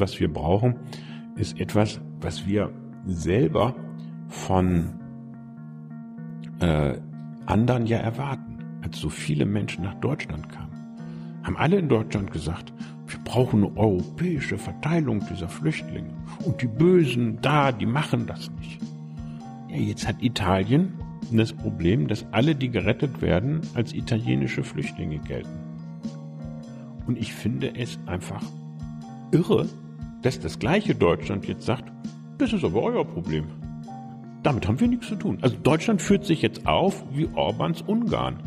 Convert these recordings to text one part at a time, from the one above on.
Was wir brauchen, ist etwas, was wir selber von äh, anderen ja erwarten. Als so viele Menschen nach Deutschland kamen, haben alle in Deutschland gesagt, wir brauchen eine europäische Verteilung dieser Flüchtlinge. Und die Bösen da, die machen das nicht. Ja, jetzt hat Italien das Problem, dass alle, die gerettet werden, als italienische Flüchtlinge gelten. Und ich finde es einfach irre, dass das gleiche Deutschland jetzt sagt, das ist aber euer Problem. Damit haben wir nichts zu tun. Also Deutschland führt sich jetzt auf wie Orbans Ungarn.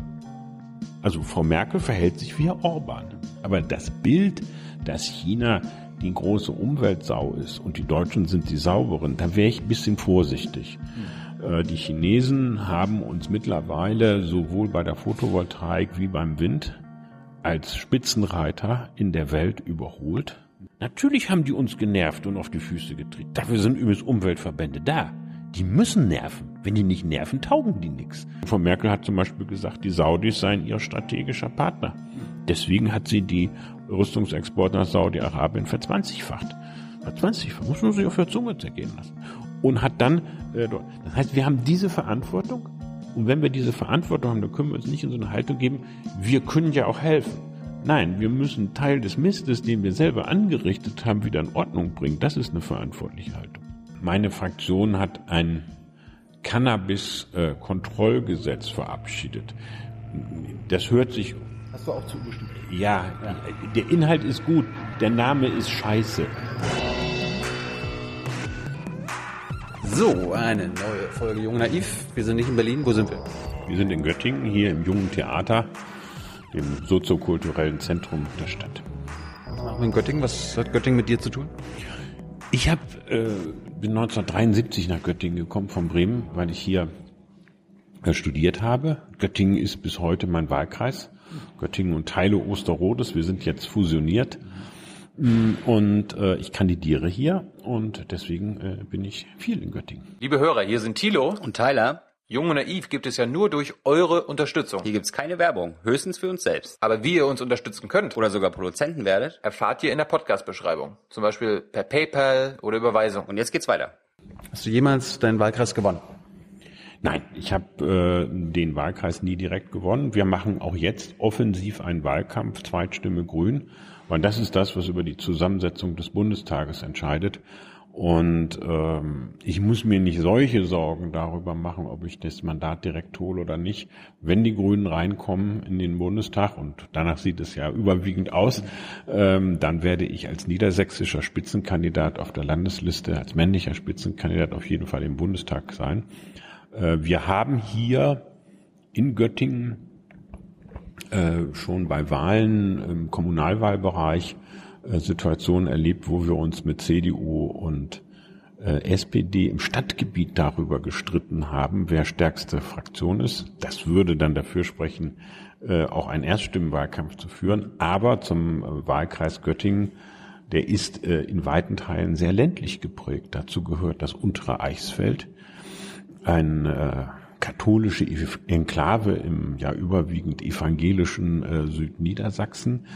Also Frau Merkel verhält sich wie Herr Orban. Aber das Bild, dass China die große Umweltsau ist und die Deutschen sind die sauberen, da wäre ich ein bisschen vorsichtig. Mhm. Die Chinesen haben uns mittlerweile sowohl bei der Photovoltaik wie beim Wind als Spitzenreiter in der Welt überholt. Natürlich haben die uns genervt und auf die Füße getreten. Dafür sind übrigens Umweltverbände da. Die müssen nerven. Wenn die nicht nerven, taugen die nichts. Frau Merkel hat zum Beispiel gesagt, die Saudis seien ihr strategischer Partner. Deswegen hat sie die Rüstungsexporte nach Saudi-Arabien verzwanzigfacht. Verzwanzigfacht. Muss man sich auf der Zunge zergehen lassen. Und hat dann, äh, das heißt, wir haben diese Verantwortung. Und wenn wir diese Verantwortung haben, dann können wir uns nicht in so eine Haltung geben, wir können ja auch helfen. Nein, wir müssen Teil des Mistes, den wir selber angerichtet haben, wieder in Ordnung bringen. Das ist eine verantwortliche Haltung. Meine Fraktion hat ein Cannabis-Kontrollgesetz verabschiedet. Das hört sich. Hast du auch zugestimmt? Ja, ja, der Inhalt ist gut, der Name ist scheiße. So, eine neue Folge Jung Naiv. Wir sind nicht in Berlin, wo sind wir? Wir sind in Göttingen, hier im Jungen Theater dem soziokulturellen Zentrum der Stadt. Was machen wir in Göttingen? Was hat Göttingen mit dir zu tun? Ich hab, äh, bin 1973 nach Göttingen gekommen von Bremen, weil ich hier äh, studiert habe. Göttingen ist bis heute mein Wahlkreis. Göttingen und Teile Osterrodes. Wir sind jetzt fusioniert. Mm, und äh, ich kandidiere hier und deswegen äh, bin ich viel in Göttingen. Liebe Hörer, hier sind Thilo und Tyler. Jung und Naiv gibt es ja nur durch eure Unterstützung. Hier gibt's keine Werbung, höchstens für uns selbst. Aber wie ihr uns unterstützen könnt oder sogar Produzenten werdet, erfahrt ihr in der Podcast-Beschreibung. Zum Beispiel per PayPal oder Überweisung. Und jetzt geht's weiter. Hast du jemals deinen Wahlkreis gewonnen? Nein, ich habe äh, den Wahlkreis nie direkt gewonnen. Wir machen auch jetzt offensiv einen Wahlkampf, Zweitstimme Grün, weil das ist das, was über die Zusammensetzung des Bundestages entscheidet. Und ähm, ich muss mir nicht solche Sorgen darüber machen, ob ich das Mandat direkt hole oder nicht. Wenn die Grünen reinkommen in den Bundestag, und danach sieht es ja überwiegend aus, ähm, dann werde ich als niedersächsischer Spitzenkandidat auf der Landesliste, als männlicher Spitzenkandidat auf jeden Fall im Bundestag sein. Äh, wir haben hier in Göttingen äh, schon bei Wahlen im Kommunalwahlbereich Situationen erlebt, wo wir uns mit CDU und äh, SPD im Stadtgebiet darüber gestritten haben, wer stärkste Fraktion ist. Das würde dann dafür sprechen, äh, auch einen Erststimmenwahlkampf zu führen. Aber zum Wahlkreis Göttingen, der ist in weiten Teilen sehr ländlich geprägt. Dazu gehört das untere Eichsfeld, ein katholische Enklave im ja überwiegend evangelischen Südniedersachsen.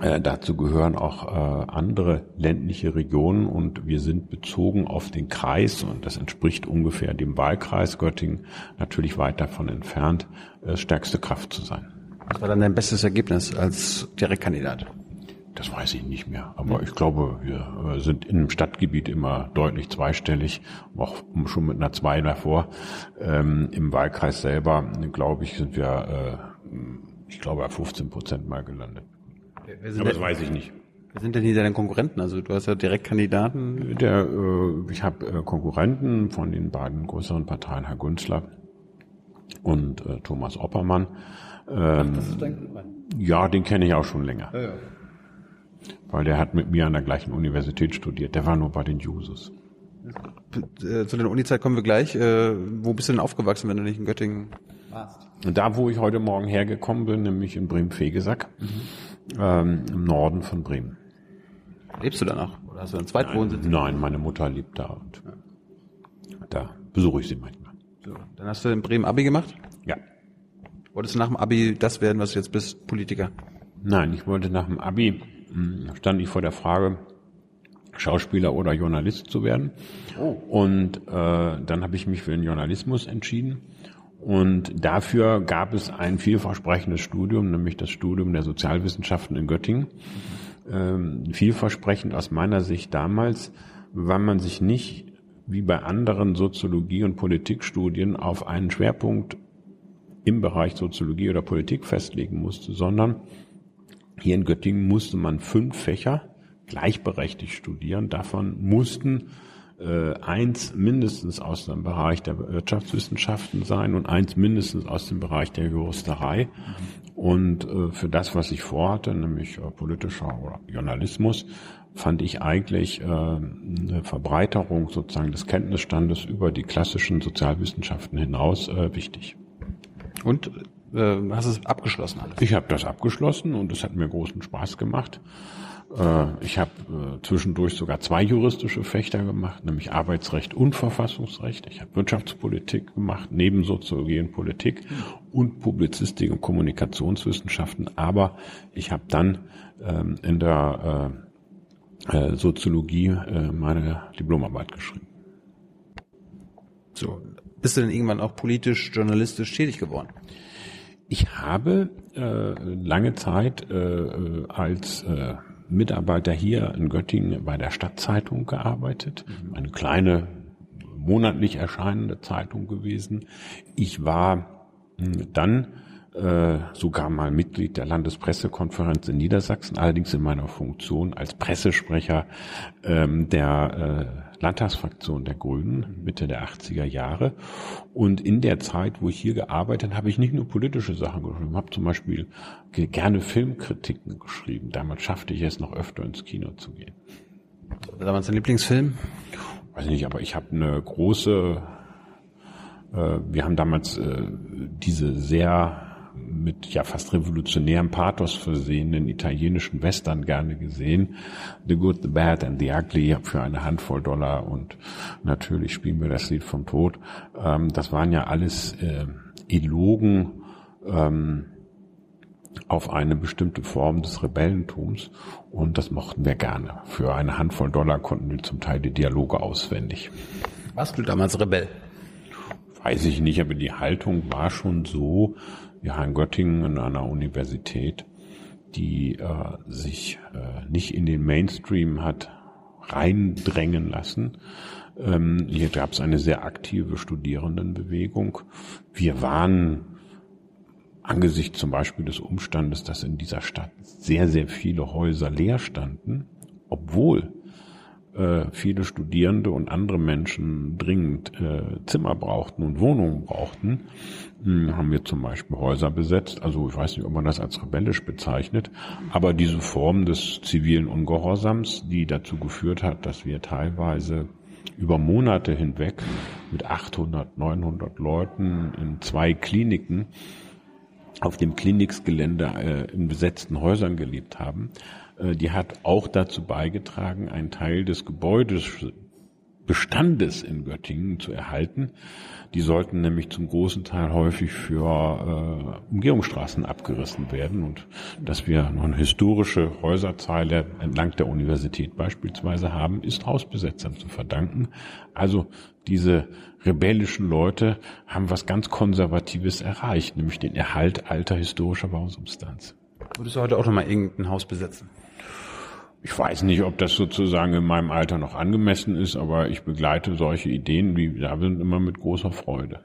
Äh, dazu gehören auch äh, andere ländliche Regionen und wir sind bezogen auf den Kreis und das entspricht ungefähr dem Wahlkreis Göttingen natürlich weit davon entfernt, äh, stärkste Kraft zu sein. Was war dann dein bestes Ergebnis als Direktkandidat? Das weiß ich nicht mehr, aber ich glaube, wir äh, sind im Stadtgebiet immer deutlich zweistellig, auch schon mit einer Zwei davor. Ähm, Im Wahlkreis selber, glaube ich, sind wir, äh, ich glaube, 15 Prozent mal gelandet. Aber das weiß ich nicht. Wer sind denn hier deine Konkurrenten? Also du hast ja Direktkandidaten. Der, äh, ich habe äh, Konkurrenten von den beiden größeren Parteien, Herr Günzler und äh, Thomas Oppermann. Ähm, Ach, das ist dein ja, den kenne ich auch schon länger. Ja, ja. Weil der hat mit mir an der gleichen Universität studiert. Der war nur bei den Jusos. Äh, zu der Unizeit kommen wir gleich. Äh, wo bist du denn aufgewachsen, wenn du nicht in Göttingen warst? Da, wo ich heute Morgen hergekommen bin, nämlich in Bremen-Fegesack. Mhm ähm, im Norden von Bremen. Lebst du da noch? Oder hast du einen Zweitwohnsitz? Nein, nein, meine Mutter lebt da und da besuche ich sie manchmal. So, dann hast du in Bremen Abi gemacht? Ja. Wolltest du nach dem Abi das werden, was du jetzt bist, Politiker? Nein, ich wollte nach dem Abi mh, stand ich vor der Frage, Schauspieler oder Journalist zu werden. Oh. Und äh, dann habe ich mich für den Journalismus entschieden. Und dafür gab es ein vielversprechendes Studium, nämlich das Studium der Sozialwissenschaften in Göttingen. Ähm, vielversprechend aus meiner Sicht damals, weil man sich nicht wie bei anderen Soziologie- und Politikstudien auf einen Schwerpunkt im Bereich Soziologie oder Politik festlegen musste, sondern hier in Göttingen musste man fünf Fächer gleichberechtigt studieren. Davon mussten äh, eins mindestens aus dem Bereich der Wirtschaftswissenschaften sein und eins mindestens aus dem Bereich der Juristerei. Und äh, für das, was ich vorhatte, nämlich äh, politischer Journalismus, fand ich eigentlich äh, eine Verbreiterung sozusagen des Kenntnisstandes über die klassischen Sozialwissenschaften hinaus äh, wichtig. Und äh, hast du es abgeschlossen alles? Ich habe das abgeschlossen und es hat mir großen Spaß gemacht. Äh, ich habe äh, zwischendurch sogar zwei juristische Fächer gemacht, nämlich Arbeitsrecht und Verfassungsrecht. Ich habe Wirtschaftspolitik gemacht, neben Soziologie und Politik und Publizistik und Kommunikationswissenschaften. Aber ich habe dann ähm, in der äh, Soziologie meine Diplomarbeit geschrieben. So, bist du denn irgendwann auch politisch, journalistisch tätig geworden? Ich habe äh, lange Zeit äh, als äh, Mitarbeiter hier in Göttingen bei der Stadtzeitung gearbeitet. Eine kleine, monatlich erscheinende Zeitung gewesen. Ich war hm, dann äh, sogar mal Mitglied der Landespressekonferenz in Niedersachsen, allerdings in meiner Funktion als Pressesprecher ähm, der äh, Landtagsfraktion der Grünen Mitte der 80er Jahre. Und in der Zeit, wo ich hier gearbeitet habe, ich nicht nur politische Sachen geschrieben, habe zum Beispiel gerne Filmkritiken geschrieben. Damals schaffte ich es noch öfter ins Kino zu gehen. Damals dein Lieblingsfilm? Weiß nicht, aber ich habe eine große, äh, wir haben damals äh, diese sehr mit ja fast revolutionärem Pathos versehenen italienischen Western gerne gesehen. The Good, The Bad and The Ugly für eine Handvoll Dollar und natürlich spielen wir das Lied vom Tod. Ähm, das waren ja alles äh, Elogen ähm, auf eine bestimmte Form des Rebellentums und das mochten wir gerne. Für eine Handvoll Dollar konnten wir zum Teil die Dialoge auswendig. Warst du damals Rebell? Weiß ich nicht, aber die Haltung war schon so, ja in Göttingen an einer Universität, die äh, sich äh, nicht in den Mainstream hat reindrängen lassen. Ähm, hier gab es eine sehr aktive Studierendenbewegung. Wir waren angesichts zum Beispiel des Umstandes, dass in dieser Stadt sehr, sehr viele Häuser leer standen, obwohl äh, viele Studierende und andere Menschen dringend äh, Zimmer brauchten und Wohnungen brauchten, hm, haben wir zum Beispiel Häuser besetzt. Also ich weiß nicht, ob man das als rebellisch bezeichnet, aber diese Form des zivilen Ungehorsams, die dazu geführt hat, dass wir teilweise über Monate hinweg mit 800, 900 Leuten in zwei Kliniken auf dem Kliniksgelände äh, in besetzten Häusern gelebt haben, die hat auch dazu beigetragen, einen Teil des Gebäudes Bestandes in Göttingen zu erhalten. Die sollten nämlich zum großen Teil häufig für äh, Umgehungsstraßen abgerissen werden und dass wir noch eine historische Häuserzeile entlang der Universität beispielsweise haben, ist Hausbesetzern zu verdanken. Also diese rebellischen Leute haben was ganz Konservatives erreicht, nämlich den Erhalt alter historischer Bausubstanz. Würdest du heute auch noch mal irgendein Haus besetzen? Ich weiß nicht, ob das sozusagen in meinem Alter noch angemessen ist, aber ich begleite solche Ideen wie da sind immer mit großer Freude.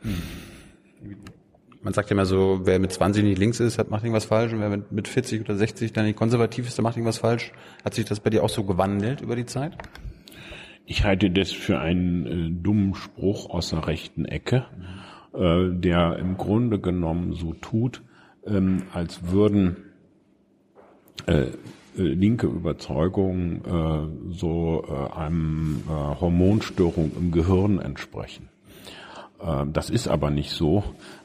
Man sagt ja immer so, wer mit 20 nicht links ist, hat macht irgendwas falsch und wer mit, mit 40 oder 60 dann nicht konservativ ist, der macht irgendwas falsch. Hat sich das bei dir auch so gewandelt über die Zeit? Ich halte das für einen äh, dummen Spruch aus der rechten Ecke, äh, der im Grunde genommen so tut, ähm, als würden äh, linke Überzeugungen äh, so äh, einem äh, Hormonstörung im Gehirn entsprechen. Äh, das ist aber nicht so,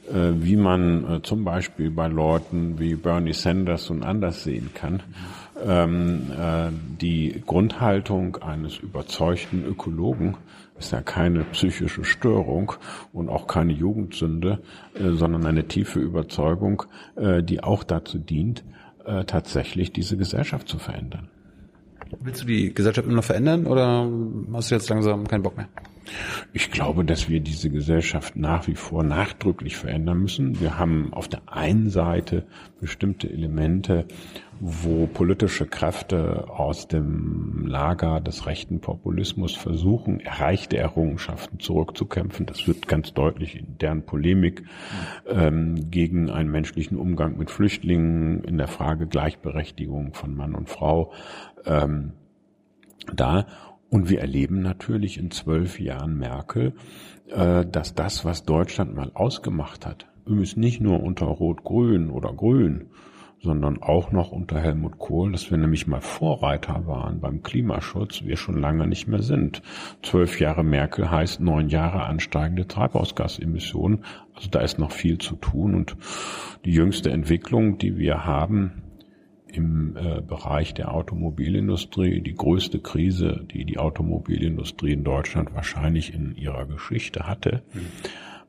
äh, wie man äh, zum Beispiel bei Leuten wie Bernie Sanders und anders sehen kann. Ähm, äh, die Grundhaltung eines überzeugten Ökologen ist ja keine psychische Störung und auch keine Jugendsünde, äh, sondern eine tiefe Überzeugung, äh, die auch dazu dient, äh, tatsächlich diese Gesellschaft zu verändern. Willst du die Gesellschaft immer noch verändern oder hast du jetzt langsam keinen Bock mehr? Ich glaube, dass wir diese Gesellschaft nach wie vor nachdrücklich verändern müssen. Wir haben auf der einen Seite bestimmte Elemente, wo politische Kräfte aus dem Lager des rechten Populismus versuchen, erreichte Errungenschaften zurückzukämpfen. Das wird ganz deutlich in deren Polemik ähm, gegen einen menschlichen Umgang mit Flüchtlingen in der Frage Gleichberechtigung von Mann und Frau ähm, da. Und wir erleben natürlich in zwölf Jahren Merkel, äh, dass das, was Deutschland mal ausgemacht hat, übrigens nicht nur unter Rot-Grün oder Grün, sondern auch noch unter Helmut Kohl, dass wir nämlich mal Vorreiter waren beim Klimaschutz, wir schon lange nicht mehr sind. Zwölf Jahre Merkel heißt neun Jahre ansteigende Treibhausgasemissionen. Also da ist noch viel zu tun und die jüngste Entwicklung, die wir haben, im äh, Bereich der Automobilindustrie die größte Krise, die die Automobilindustrie in Deutschland wahrscheinlich in ihrer Geschichte hatte, mhm.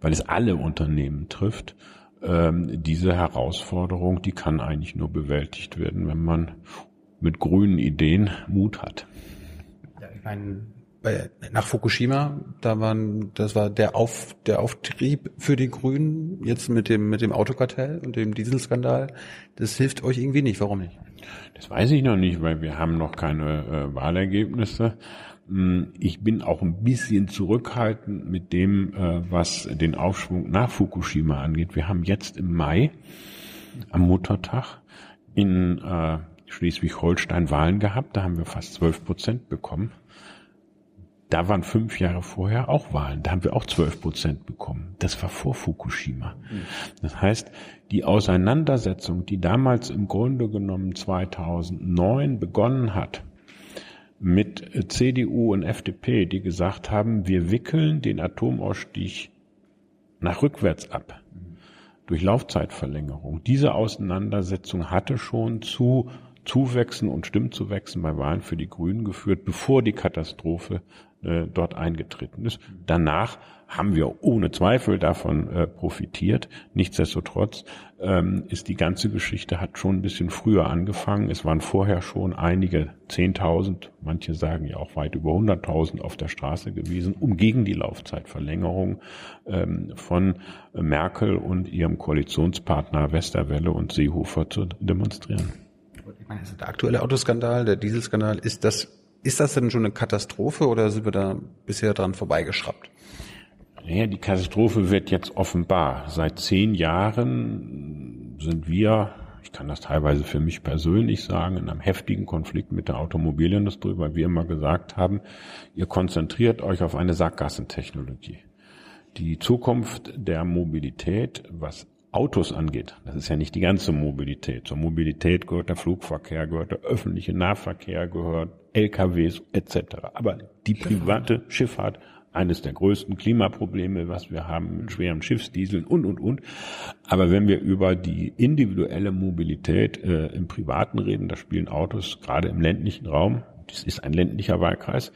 weil es alle Unternehmen trifft. Ähm, diese Herausforderung, die kann eigentlich nur bewältigt werden, wenn man mit grünen Ideen Mut hat. Ja, ich meine, bei, nach Fukushima, da waren, das war der Auf, der Auftrieb für die Grünen jetzt mit dem, mit dem Autokartell und dem Dieselskandal. Das hilft euch irgendwie nicht. Warum nicht? Das weiß ich noch nicht, weil wir haben noch keine äh, Wahlergebnisse. Hm, ich bin auch ein bisschen zurückhaltend mit dem, äh, was den Aufschwung nach Fukushima angeht. Wir haben jetzt im Mai am Muttertag in äh, Schleswig-Holstein Wahlen gehabt. Da haben wir fast 12 Prozent bekommen. Da waren fünf Jahre vorher auch Wahlen. Da haben wir auch zwölf Prozent bekommen. Das war vor Fukushima. Das heißt, die Auseinandersetzung, die damals im Grunde genommen 2009 begonnen hat, mit CDU und FDP, die gesagt haben, wir wickeln den Atomausstieg nach rückwärts ab. Durch Laufzeitverlängerung. Diese Auseinandersetzung hatte schon zu Zuwächsen und Stimmzuwächsen bei Wahlen für die Grünen geführt, bevor die Katastrophe äh, dort eingetreten ist. Danach haben wir ohne Zweifel davon äh, profitiert. Nichtsdestotrotz ähm, ist die ganze Geschichte hat schon ein bisschen früher angefangen. Es waren vorher schon einige Zehntausend, manche sagen ja auch weit über hunderttausend auf der Straße gewesen, um gegen die Laufzeitverlängerung ähm, von Merkel und ihrem Koalitionspartner Westerwelle und Seehofer zu demonstrieren. Ich meine, der aktuelle Autoskandal, der Dieselskandal, ist das ist das denn schon eine Katastrophe oder sind wir da bisher dran vorbeigeschraubt? Naja, die Katastrophe wird jetzt offenbar. Seit zehn Jahren sind wir, ich kann das teilweise für mich persönlich sagen, in einem heftigen Konflikt mit der Automobilindustrie, weil wir immer gesagt haben, ihr konzentriert euch auf eine Sackgassentechnologie. Die Zukunft der Mobilität, was Autos angeht, das ist ja nicht die ganze Mobilität. Zur Mobilität gehört der Flugverkehr, gehört der öffentliche Nahverkehr, gehört LKWs etc. Aber die private Schifffahrt, eines der größten Klimaprobleme, was wir haben mit schweren Schiffsdieseln und, und, und. Aber wenn wir über die individuelle Mobilität äh, im Privaten reden, da spielen Autos gerade im ländlichen Raum, das ist ein ländlicher Wahlkreis,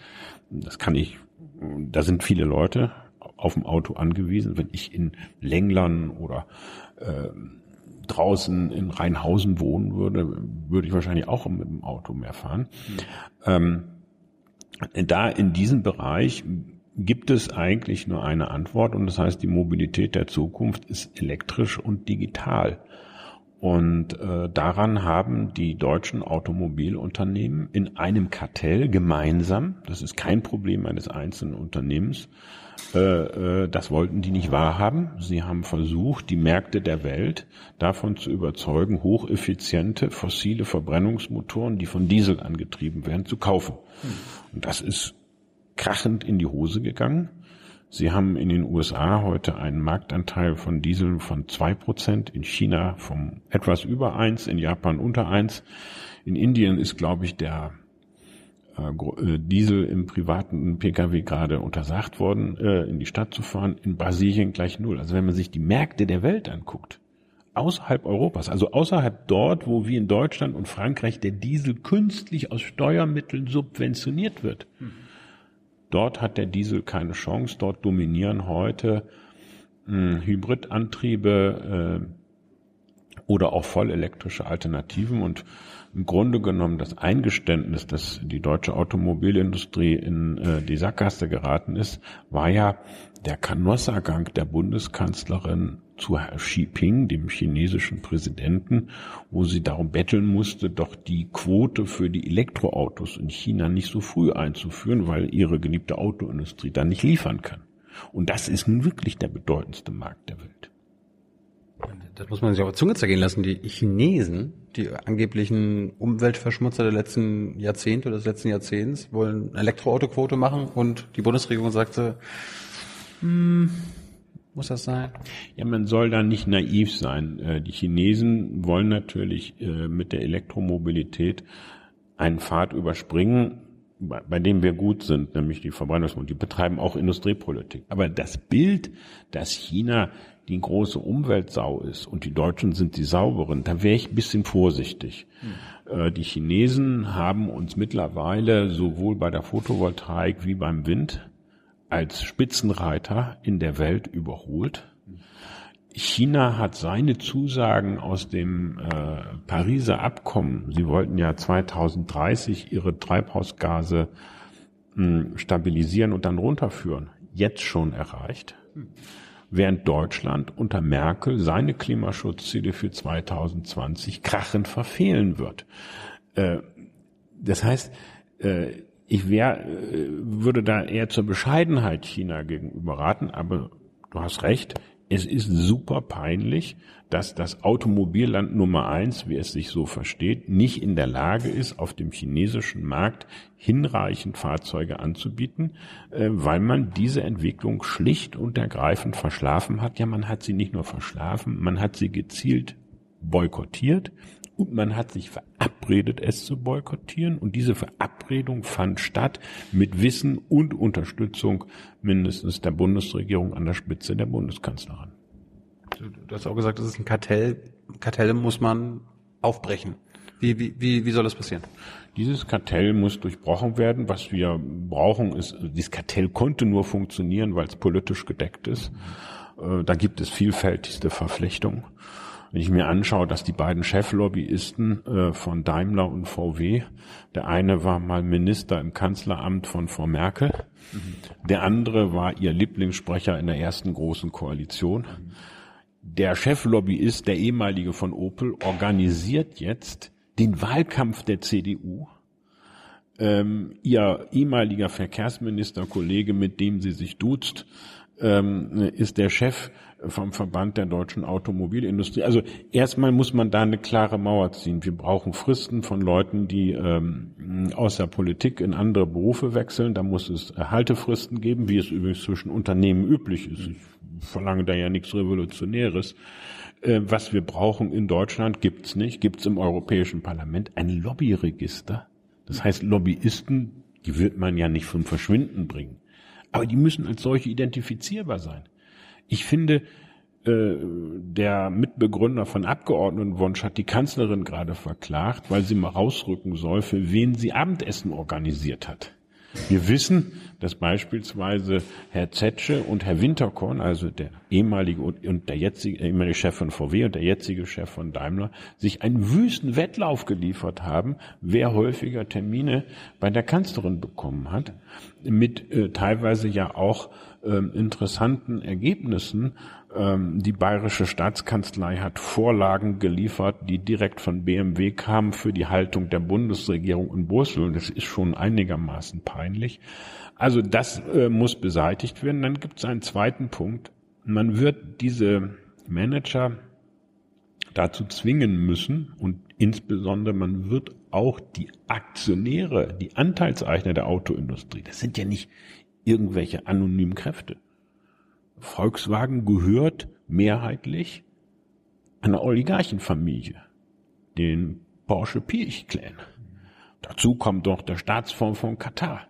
das kann ich, da sind viele Leute auf dem Auto angewiesen. Wenn ich in Länglern oder äh, draußen in Rheinhausen wohnen würde, würde ich wahrscheinlich auch mit dem Auto mehr fahren. Mhm. Ähm, da in diesem Bereich gibt es eigentlich nur eine Antwort und das heißt, die Mobilität der Zukunft ist elektrisch und digital. Und äh, daran haben die deutschen Automobilunternehmen in einem Kartell gemeinsam, das ist kein Problem eines einzelnen Unternehmens, das wollten die nicht wahrhaben. Sie haben versucht, die Märkte der Welt davon zu überzeugen, hocheffiziente fossile Verbrennungsmotoren, die von Diesel angetrieben werden, zu kaufen. Und das ist krachend in die Hose gegangen. Sie haben in den USA heute einen Marktanteil von Diesel von zwei Prozent, in China vom etwas über eins, in Japan unter eins. In Indien ist, glaube ich, der äh, äh, Diesel im privaten Pkw gerade untersagt worden, äh, in die Stadt zu fahren, in Brasilien gleich null. Also wenn man sich die Märkte der Welt anguckt, außerhalb Europas, also außerhalb dort, wo wie in Deutschland und Frankreich der Diesel künstlich aus Steuermitteln subventioniert wird, dort hat der Diesel keine Chance. Dort dominieren heute hm, Hybridantriebe, äh, oder auch vollelektrische Alternativen und im Grunde genommen das Eingeständnis, dass die deutsche Automobilindustrie in äh, die Sackgasse geraten ist, war ja der Kanossergang der Bundeskanzlerin zu Herr Xi Jinping, dem chinesischen Präsidenten, wo sie darum betteln musste, doch die Quote für die Elektroautos in China nicht so früh einzuführen, weil ihre geliebte Autoindustrie dann nicht liefern kann. Und das ist nun wirklich der bedeutendste Markt der Welt. Das muss man sich auf die Zunge zergehen lassen. Die Chinesen, die angeblichen Umweltverschmutzer der letzten Jahrzehnte oder des letzten Jahrzehnts, wollen eine Elektroautoquote machen und die Bundesregierung sagte, hm, muss das sein? Ja, man soll da nicht naiv sein. Äh, die Chinesen wollen natürlich äh, mit der Elektromobilität einen Pfad überspringen, bei dem wir gut sind, nämlich die Verbrennungsmotoren. Die betreiben auch Industriepolitik. Aber das Bild, dass China die große Umweltsau ist und die Deutschen sind die sauberen, da wäre ich ein bisschen vorsichtig. Hm. Die Chinesen haben uns mittlerweile sowohl bei der Photovoltaik wie beim Wind als Spitzenreiter in der Welt überholt. China hat seine Zusagen aus dem äh, Pariser Abkommen, sie wollten ja 2030 ihre Treibhausgase mh, hm, stabilisieren und dann runterführen, jetzt schon erreicht. Während Deutschland unter Merkel seine Klimaschutzziele für 2020 krachend verfehlen wird. Äh, das heißt, äh, ich wär, äh, würde da eher zur Bescheidenheit China gegenüber raten, aber du hast recht, es ist super peinlich, dass das Automobilland Nummer eins, wie es sich so versteht, nicht in der Lage ist, auf dem chinesischen Markt hinreichend Fahrzeuge anzubieten, äh, weil man diese Entwicklung schlicht und ergreifend verschlafen hat. Ja, man hat sie nicht nur verschlafen, man hat sie gezielt boykottiert und man hat sich verabredet, es zu boykottieren. Und diese Verabredung fand statt mit Wissen und Unterstützung mindestens der Bundesregierung an der Spitze der Bundeskanzlerin. Du, du hast auch gesagt, das ist ein Kartell. Kartelle muss man aufbrechen. Wie, wie, wie, wie soll das passieren? Dieses Kartell muss durchbrochen werden. Was wir brauchen, ist, dieses Kartell konnte nur funktionieren, weil es politisch gedeckt ist. Äh, da gibt es vielfältigste Verflechtungen. Wenn ich mir anschaue, dass die beiden Cheflobbyisten äh, von Daimler und VW, der eine war mal Minister im Kanzleramt von Frau Merkel, mhm. der andere war ihr Lieblingssprecher in der ersten großen Koalition. Mhm. Der Cheflobbyist, der ehemalige von Opel, organisiert jetzt den Wahlkampf der CDU. Ähm, ihr ehemaliger Verkehrsministerkollege, mit dem sie sich duzt, ähm, ist der Chef vom Verband der deutschen Automobilindustrie. Also erstmal muss man da eine klare Mauer ziehen. Wir brauchen Fristen von Leuten, die ähm, aus der Politik in andere Berufe wechseln. Da muss es Haltefristen geben, wie es übrigens zwischen Unternehmen üblich ist. Ich verlange da ja nichts Revolutionäres. Äh, was wir brauchen in Deutschland gibt's nicht, gibt's im Europäischen Parlament ein Lobbyregister. Das heißt, Lobbyisten, die wird man ja nicht vom Verschwinden bringen. Aber die müssen als solche identifizierbar sein. Ich finde, äh, der Mitbegründer von Abgeordnetenwunsch hat die Kanzlerin gerade verklagt, weil sie mal rausrücken soll, für wen sie Abendessen organisiert hat. Wir wissen, dass beispielsweise Herr Zetsche und Herr Winterkorn, also der ehemalige und der jetzige ehemalige Chef von VW und der jetzige Chef von Daimler, sich einen wüsten Wettlauf geliefert haben, wer häufiger Termine bei der Kanzlerin bekommen hat, mit äh, teilweise ja auch äh, interessanten Ergebnissen. Ähm, die bayerische Staatskanzlei hat Vorlagen geliefert, die direkt von BMW kamen für die Haltung der Bundesregierung in Brüssel. Das ist schon einigermaßen peinlich. Also das äh, muss beseitigt werden. Dann gibt es einen zweiten Punkt. Man wird diese Manager dazu zwingen müssen und insbesondere man wird auch die Aktionäre, die Anteilseigner der Autoindustrie, das sind ja nicht irgendwelche anonymen Kräfte. Volkswagen gehört mehrheitlich einer Oligarchenfamilie, den Porsche Pirch Clan. Dazu kommt doch der Staatsfonds von Katar.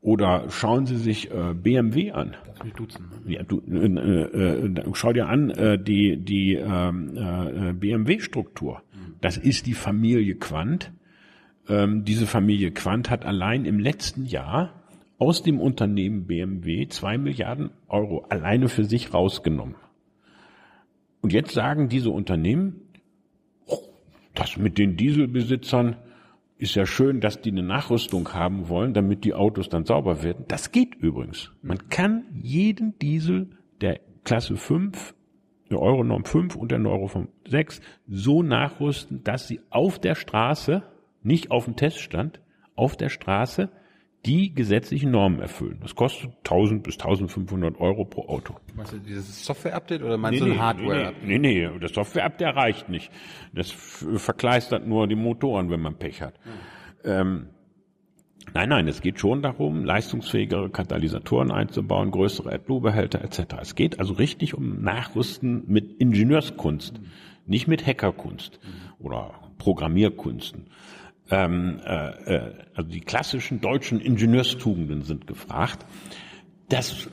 Oder schauen Sie sich äh, BMW an. Duzen, ne? ja, du, äh, äh, äh, schau dir an äh, die die ähm, äh, BMW-Struktur. Das ist die Familie Quandt. Ähm, diese Familie Quandt hat allein im letzten Jahr aus dem Unternehmen BMW zwei Milliarden Euro alleine für sich rausgenommen. Und jetzt sagen diese Unternehmen, das mit den Dieselbesitzern ist ja schön, dass die eine Nachrüstung haben wollen, damit die Autos dann sauber werden. Das geht übrigens. Man kann jeden Diesel der Klasse 5, der Euronorm 5 und der Euronorm 6 so nachrüsten, dass sie auf der Straße, nicht auf dem Teststand, auf der Straße die gesetzlichen Normen erfüllen. Das kostet 1000 bis 1500 Euro pro Auto. Meinst du dieses Software-Update oder meinst nee, du ein Hardware-Update? Nee, nee, nee, das Software-Update reicht nicht. Das verkleistert nur die Motoren, wenn man Pech hat. Hm. Ähm, nein, nein, es geht schon darum, leistungsfähigere Katalysatoren einzubauen, größere AdBlue-Behälter etc. Es geht also richtig um Nachrüsten mit Ingenieurskunst, hm. nicht mit Hackerkunst hm. oder Programmierkunsten ähm, äh, äh, also die klassischen deutschen Ingenieurstugenden sind gefragt. Das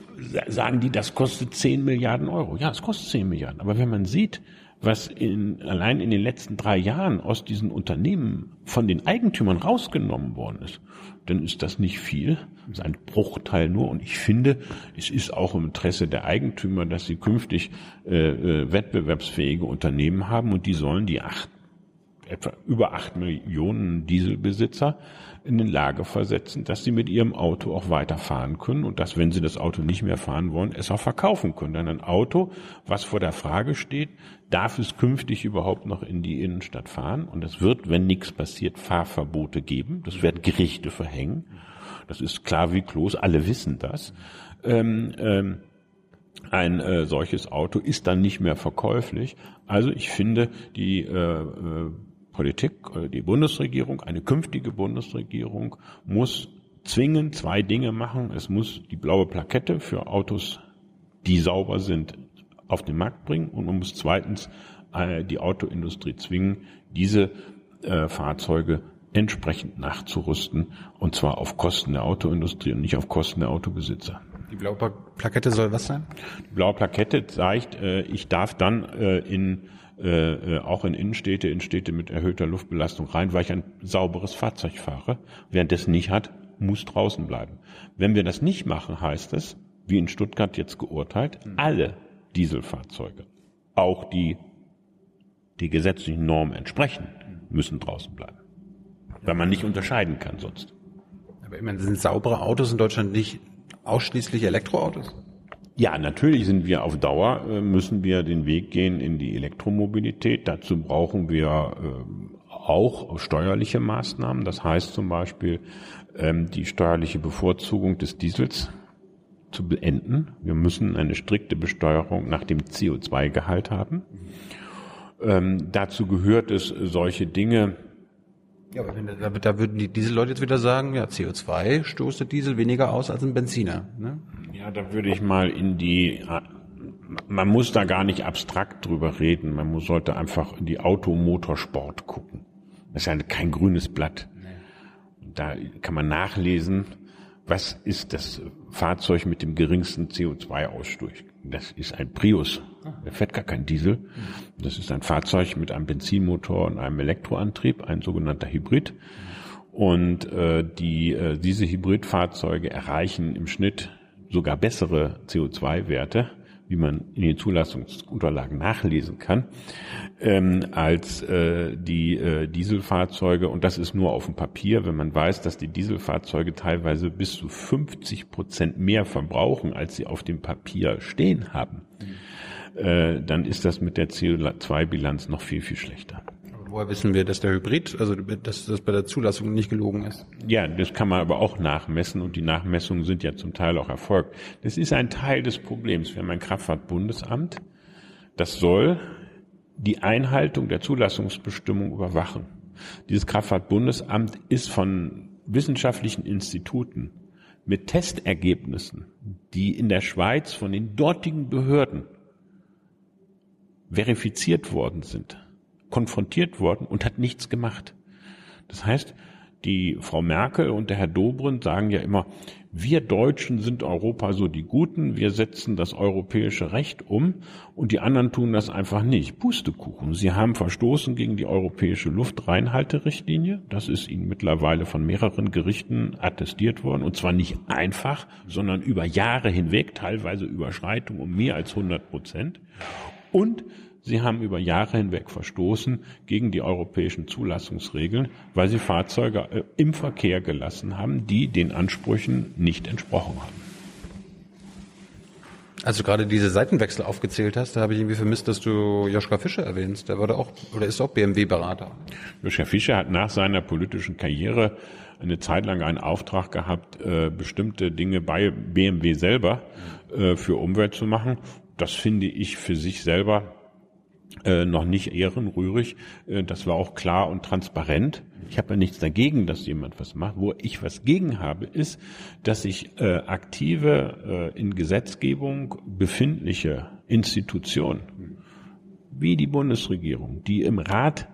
sagen die, das kostet 10 Milliarden Euro. Ja, es kostet 10 Milliarden. Aber wenn man sieht, was in, allein in den letzten drei Jahren aus diesen Unternehmen von den Eigentümern rausgenommen worden ist, dann ist das nicht viel. Das ist ein Bruchteil nur. Und ich finde, es ist auch im Interesse der Eigentümer, dass sie künftig äh, äh, wettbewerbsfähige Unternehmen haben und die sollen die acht etwa über acht Millionen Dieselbesitzer in den Lage versetzen, dass sie mit ihrem Auto auch weiterfahren können und dass, wenn sie das Auto nicht mehr fahren wollen, es auch verkaufen können. Denn ein Auto, was vor der Frage steht, darf es künftig überhaupt noch in die Innenstadt fahren? Und es wird, wenn nichts passiert, Fahrverbote geben. Das werden Gerichte verhängen. Das ist klar wie Klos. Alle wissen das. Ähm, ähm, ein äh, solches Auto ist dann nicht mehr verkäuflich. Also ich finde, die äh, äh Politik, äh, die Bundesregierung, eine künftige Bundesregierung muss zwingend zwei Dinge machen. Es muss die blaue Plakette für Autos, die sauber sind, auf den Markt bringen und man muss zweitens äh, die Autoindustrie zwingen, diese äh, Fahrzeuge entsprechend nachzurüsten und zwar auf Kosten der Autoindustrie und nicht auf Kosten der Autobesitzer. Die blaue Plakette soll was sein? Die blaue Plakette zeigt, ich darf dann in äh, äh, auch in Innenstädte, in Städte mit erhöhter Luftbelastung rein, weil ich ein sauberes Fahrzeug fahre. Wer das nicht hat, muss draußen bleiben. Wenn wir das nicht machen, heißt es, wie in Stuttgart jetzt geurteilt, alle Dieselfahrzeuge, auch die die gesetzlichen Normen entsprechen, müssen draußen bleiben. Weil man nicht unterscheiden kann sonst. Aber ich meine, sind saubere Autos in Deutschland nicht ausschließlich Elektroautos? Ja, natürlich sind wir auf Dauer, äh, müssen wir den Weg gehen in die Elektromobilität. Dazu brauchen wir ähm, auch steuerliche Maßnahmen. Das heißt zum Beispiel ähm, die steuerliche Bevorzugung des Diesels zu beenden. Wir müssen eine strikte Besteuerung nach dem CO2-Gehalt haben. Ähm, dazu gehört es solche Dinge. Ja, aber wenn, da, da würden die Dieselleute jetzt wieder sagen, ja, CO2 stoßt der Diesel weniger aus als ein Benziner. Ne? Ja, da würde ich mal in die, man muss da gar nicht abstrakt drüber reden, man muss, sollte einfach in die Automotorsport gucken. Das ist ja kein grünes Blatt. Da kann man nachlesen, was ist das Fahrzeug mit dem geringsten CO2-Ausstoß. Das ist ein Prius. Der fährt gar kein Diesel. Das ist ein Fahrzeug mit einem Benzinmotor und einem Elektroantrieb, ein sogenannter Hybrid. Und äh, die, äh, diese Hybridfahrzeuge erreichen im Schnitt sogar bessere CO2-Werte, wie man in den Zulassungsunterlagen nachlesen kann, ähm, als äh, die äh, Dieselfahrzeuge. Und das ist nur auf dem Papier, wenn man weiß, dass die Dieselfahrzeuge teilweise bis zu 50 Prozent mehr verbrauchen, als sie auf dem Papier stehen haben. Äh, dann ist das mit der CO2-Bilanz noch viel, viel schlechter. Woher wissen wir, dass der Hybrid, also dass das bei der Zulassung nicht gelogen ist? Ja, das kann man aber auch nachmessen und die Nachmessungen sind ja zum Teil auch erfolgt. Das ist ein Teil des Problems. Wir haben ein Kraftfahrtbundesamt, das soll die Einhaltung der Zulassungsbestimmung überwachen. Dieses Kraftfahrtbundesamt ist von wissenschaftlichen Instituten mit Testergebnissen, die in der Schweiz von den dortigen Behörden verifiziert worden sind, konfrontiert worden und hat nichts gemacht. Das heißt, die Frau Merkel und der Herr Dobrindt sagen ja immer, wir Deutschen sind Europa so die Guten, wir setzen das europäische Recht um und die anderen tun das einfach nicht. Pustekuchen. Sie haben verstoßen gegen die europäische Luftreinhalterichtlinie. Das ist ihnen mittlerweile von mehreren Gerichten attestiert worden und zwar nicht einfach, sondern über Jahre hinweg, teilweise Überschreitung um mehr als 100 Prozent. Und Sie haben über Jahre hinweg verstoßen gegen die europäischen Zulassungsregeln, weil sie Fahrzeuge äh, im Verkehr gelassen haben, die den Ansprüchen nicht entsprochen haben. Als du gerade diese Seitenwechsel aufgezählt hast, da habe ich irgendwie vermisst, dass du Joschka Fischer erwähnst. Der war da auch oder ist auch BMW-Berater. Joschka Fischer hat nach seiner politischen Karriere eine Zeit lang einen Auftrag gehabt, äh, bestimmte Dinge bei BMW selber äh, für Umwelt zu machen. Das finde ich für sich selber äh, noch nicht ehrenrührig. Äh, das war auch klar und transparent. Ich habe ja nichts dagegen, dass jemand was macht. Wo ich was gegen habe, ist, dass sich äh, aktive, äh, in Gesetzgebung befindliche Institutionen, wie die Bundesregierung, die im Rat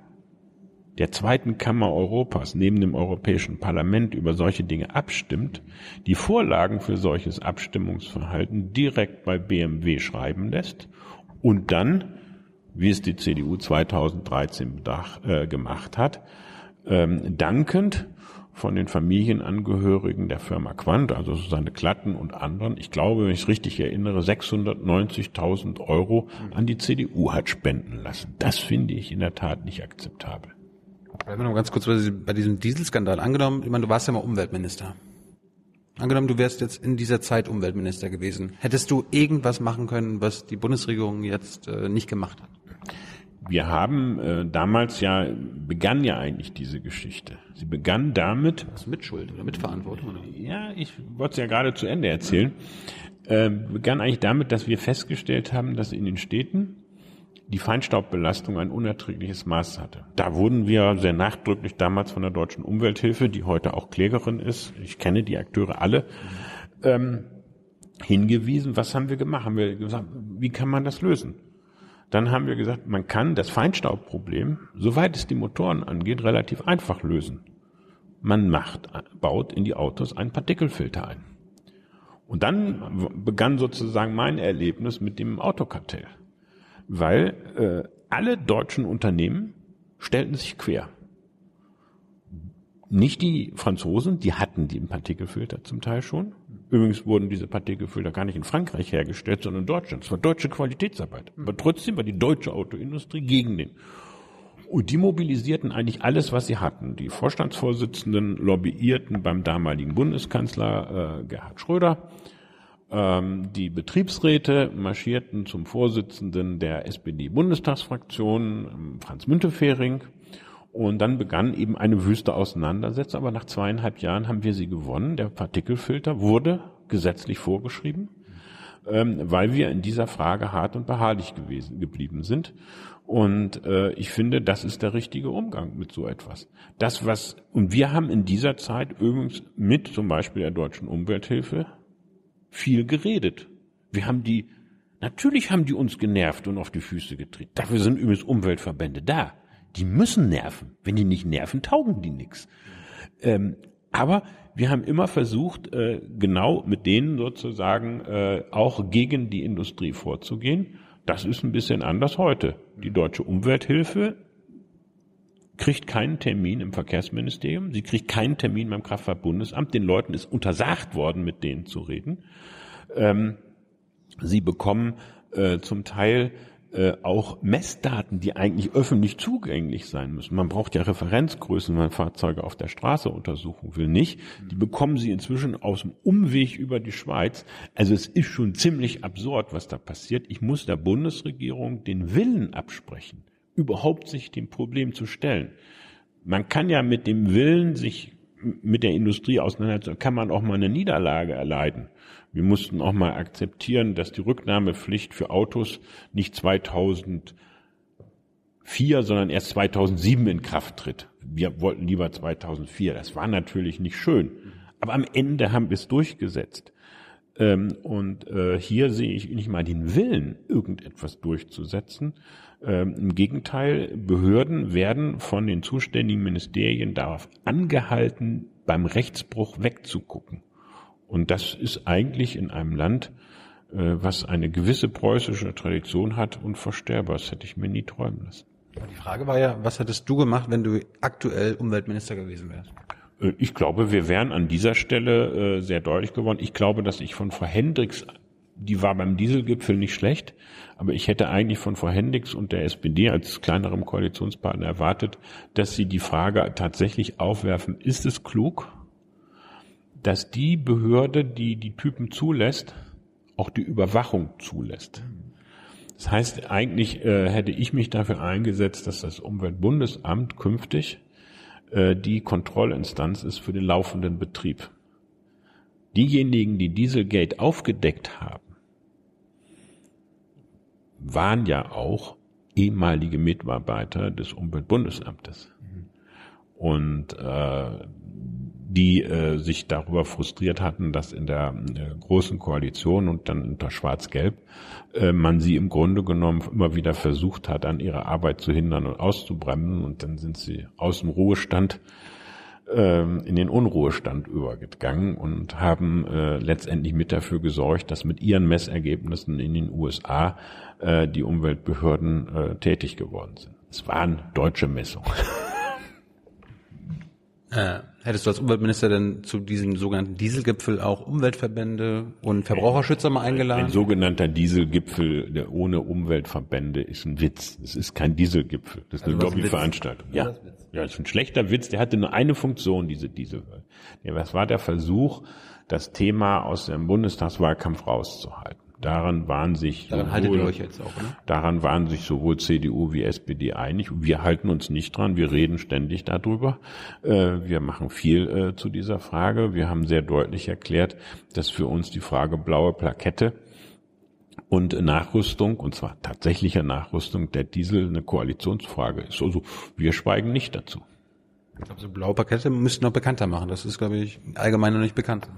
der zweiten Kammer Europas neben dem Europäischen Parlament über solche Dinge abstimmt, die Vorlagen für solches Abstimmungsverhalten direkt bei BMW schreiben lässt und dann wie es die CDU 2013 äh, gemacht hat, ähm, dankend von den Familienangehörigen der Firma Quant, also Susanne Klatten und anderen, ich glaube, wenn ich es richtig erinnere, 690.000 Euro an die CDU hat spenden lassen. Das finde ich in der Tat nicht akzeptabel. Bleiben wir noch ganz kurz bei diesem Dieselskandal. Angenommen, ich meine, du warst ja mal Umweltminister. Angenommen, du wärst jetzt in dieser Zeit Umweltminister gewesen. Hättest du irgendwas machen können, was die Bundesregierung jetzt äh, nicht gemacht hat? Wir haben äh, damals ja, begann ja eigentlich diese Geschichte. Sie begann damit. Was Mitschuld oder Mitverantwortung? Oder? Ja, ich wollte es ja gerade zu Ende erzählen. Äh, begann eigentlich damit, dass wir festgestellt haben, dass in den Städten die Feinstaubbelastung ein unerträgliches Maß hatte. Da wurden wir sehr nachdrücklich damals von der Deutschen Umwelthilfe, die heute auch Klägerin ist, ich kenne die Akteure alle, ähm, hingewiesen. Was haben wir gemacht? Haben wir gesagt, wie kann man das lösen? Dann haben wir gesagt, man kann das Feinstaubproblem, soweit es die Motoren angeht, relativ einfach lösen. Man macht, baut in die Autos einen Partikelfilter ein. Und dann begann sozusagen mein Erlebnis mit dem Autokartell. Weil äh, alle deutschen Unternehmen stellten sich quer. Nicht die Franzosen, die hatten den Partikelfilter zum Teil schon. Übrigens wurden diese Partikelfilter gar nicht in Frankreich hergestellt, sondern in Deutschland. Es war deutsche Qualitätsarbeit. Aber trotzdem war die deutsche Autoindustrie gegen den. Und die mobilisierten eigentlich alles, was sie hatten. Die Vorstandsvorsitzenden lobbyierten beim damaligen Bundeskanzler äh, Gerhard Schröder. Ähm, die Betriebsräte marschierten zum Vorsitzenden der SPD-Bundestagsfraktion, ähm, Franz Müntefering. Und dann begann eben eine wüste Auseinandersetzung, aber nach zweieinhalb Jahren haben wir sie gewonnen. Der Partikelfilter wurde gesetzlich vorgeschrieben, ähm, weil wir in dieser Frage hart und beharrlich gewesen, geblieben sind. Und äh, ich finde, das ist der richtige Umgang mit so etwas. Das, was, und wir haben in dieser Zeit übrigens mit zum Beispiel der Deutschen Umwelthilfe viel geredet. Wir haben die, natürlich haben die uns genervt und auf die Füße getreten. Dafür sind übrigens Umweltverbände da die müssen nerven. Wenn die nicht nerven, taugen die nichts. Ähm, aber wir haben immer versucht, äh, genau mit denen sozusagen äh, auch gegen die Industrie vorzugehen. Das ist ein bisschen anders heute. Die deutsche Umwelthilfe kriegt keinen Termin im Verkehrsministerium, sie kriegt keinen Termin beim Kraftfahrtbundesamt. Den Leuten ist untersagt worden, mit denen zu reden. Ähm, sie bekommen äh, zum Teil äh, auch Messdaten, die eigentlich öffentlich zugänglich sein müssen. Man braucht ja Referenzgrößen, wenn man Fahrzeuge auf der Straße untersuchen will, nicht. Die bekommen sie inzwischen aus dem Umweg über die Schweiz. Also es ist schon ziemlich absurd, was da passiert. Ich muss der Bundesregierung den Willen absprechen, überhaupt sich dem Problem zu stellen. Man kann ja mit dem Willen, sich mit der Industrie auseinandersetzen, kann man auch mal eine Niederlage erleiden. Wir mussten auch mal akzeptieren, dass die Rücknahmepflicht für Autos nicht 2004, sondern erst 2007 in Kraft tritt. Wir wollten lieber 2004. Das war natürlich nicht schön. Aber am Ende haben wir es durchgesetzt. Ähm, und äh, hier sehe ich nicht mal den Willen, irgendetwas durchzusetzen. Ähm, Im Gegenteil, Behörden werden von den zuständigen Ministerien darauf angehalten, beim Rechtsbruch wegzugucken. Und das ist eigentlich in einem Land, äh, was eine gewisse preußische Tradition hat, unvorstellbar. Das hätte ich mir nie träumen lassen. Die Frage war ja, was hättest du gemacht, wenn du aktuell Umweltminister gewesen wärst? Äh, ich glaube, wir wären an dieser Stelle äh, sehr deutlich geworden. Ich glaube, dass ich von Frau Hendricks die war beim Dieselgipfel nicht schlecht, aber ich hätte eigentlich von Frau Hendricks und der SPD als kleinerem Koalitionspartner erwartet, dass sie die Frage tatsächlich aufwerfen, ist es klug, dass die Behörde, die die Typen zulässt, auch die Überwachung zulässt. Das heißt, eigentlich äh, hätte ich mich dafür eingesetzt, dass das Umweltbundesamt künftig äh, die Kontrollinstanz ist für den laufenden Betrieb. Diejenigen, die Dieselgate aufgedeckt haben, waren ja auch ehemalige Mitarbeiter des Umweltbundesamtes. Und äh, die äh, sich darüber frustriert hatten, dass in der äh, großen Koalition und dann unter Schwarz-Gelb äh, man sie im Grunde genommen immer wieder versucht hat, an ihrer Arbeit zu hindern und auszubremsen. Und dann sind sie aus dem Ruhestand ähm, in den Unruhestand übergegangen und haben äh, letztendlich mit dafür gesorgt, dass mit ihren Messergebnissen in den USA äh, die Umweltbehörden äh, tätig geworden sind. Es waren deutsche Messungen. Hättest du als Umweltminister denn zu diesem sogenannten Dieselgipfel auch Umweltverbände und Verbraucherschützer mal eingeladen? Ein sogenannter Dieselgipfel der ohne Umweltverbände ist ein Witz. Das ist kein Dieselgipfel. Das ist also eine Lobbyveranstaltung. Ja. Ja, das ist ein schlechter Witz. Der hatte nur eine Funktion, diese Diesel. Was war der Versuch, das Thema aus dem Bundestagswahlkampf rauszuhalten? Daran waren sich daran sowohl, haltet ihr euch jetzt auch, ne? Daran waren sich sowohl CDU wie SPD einig. Wir halten uns nicht dran. Wir reden ständig darüber. Äh, wir machen viel äh, zu dieser Frage. Wir haben sehr deutlich erklärt, dass für uns die Frage blaue Plakette und Nachrüstung, und zwar tatsächliche Nachrüstung der Diesel eine Koalitionsfrage ist. Also wir schweigen nicht dazu. Ich glaube, so blaue Pakete müssten noch bekannter machen. Das ist, glaube ich, allgemein noch nicht bekannt.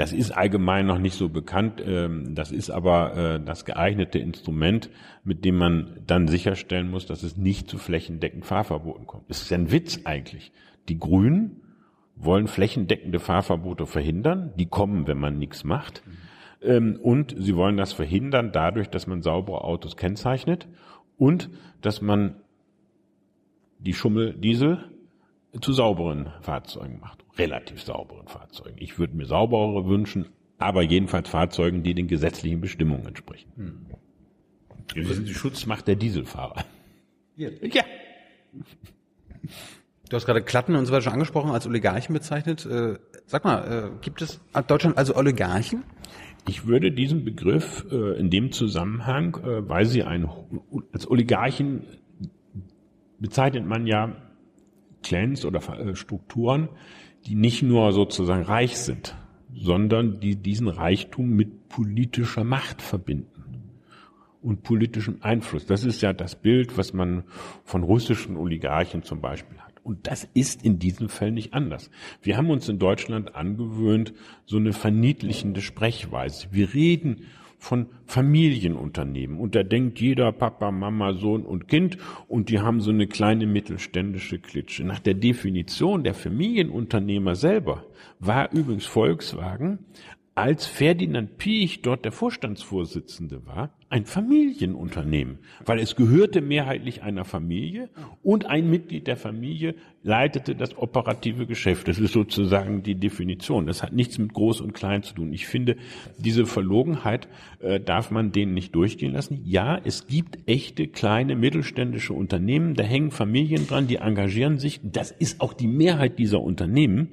Das ist allgemein noch nicht so bekannt. Ähm, das ist aber äh, das geeignete Instrument, mit dem man dann sicherstellen muss, dass es nicht zu flächendeckend Fahrverboten kommt. Das ist ein Witz eigentlich. Die Grünen wollen flächendeckende Fahrverbote verhindern. Die kommen, wenn man nichts macht. Ähm, und sie wollen das verhindern dadurch, dass man saubere Autos kennzeichnet und dass man die Schummeldiesel zu sauberen Fahrzeugen macht. Relativ sauberen Fahrzeugen. Ich würde mir sauberere wünschen, aber jedenfalls Fahrzeugen, die den gesetzlichen Bestimmungen entsprechen. Hm. Das ist die Schutzmacht der Dieselfahrer. Ja. ja. Du hast gerade Klatten und so weiter schon angesprochen, als Oligarchen bezeichnet. Äh, sag mal, äh, gibt es Deutschland also Oligarchen? Ich würde diesen Begriff äh, in dem Zusammenhang, weil sie ein, als Oligarchen bezeichnet man ja Clans oder Strukturen, die nicht nur sozusagen reich sind, sondern die diesen Reichtum mit politischer Macht verbinden und politischem Einfluss. Das ist ja das Bild, was man von russischen Oligarchen zum Beispiel hat. Und das ist in diesem Fall nicht anders. Wir haben uns in Deutschland angewöhnt, so eine verniedlichende Sprechweise. Wir reden von Familienunternehmen. Und da denkt jeder Papa, Mama, Sohn und Kind und die haben so eine kleine mittelständische Klitsche. Nach der Definition der Familienunternehmer selber war übrigens Volkswagen als Ferdinand Piech dort der Vorstandsvorsitzende war, ein Familienunternehmen, weil es gehörte mehrheitlich einer Familie und ein Mitglied der Familie leitete das operative Geschäft. Das ist sozusagen die Definition. Das hat nichts mit groß und klein zu tun. Ich finde, diese Verlogenheit äh, darf man denen nicht durchgehen lassen. Ja, es gibt echte kleine mittelständische Unternehmen, da hängen Familien dran, die engagieren sich. Das ist auch die Mehrheit dieser Unternehmen.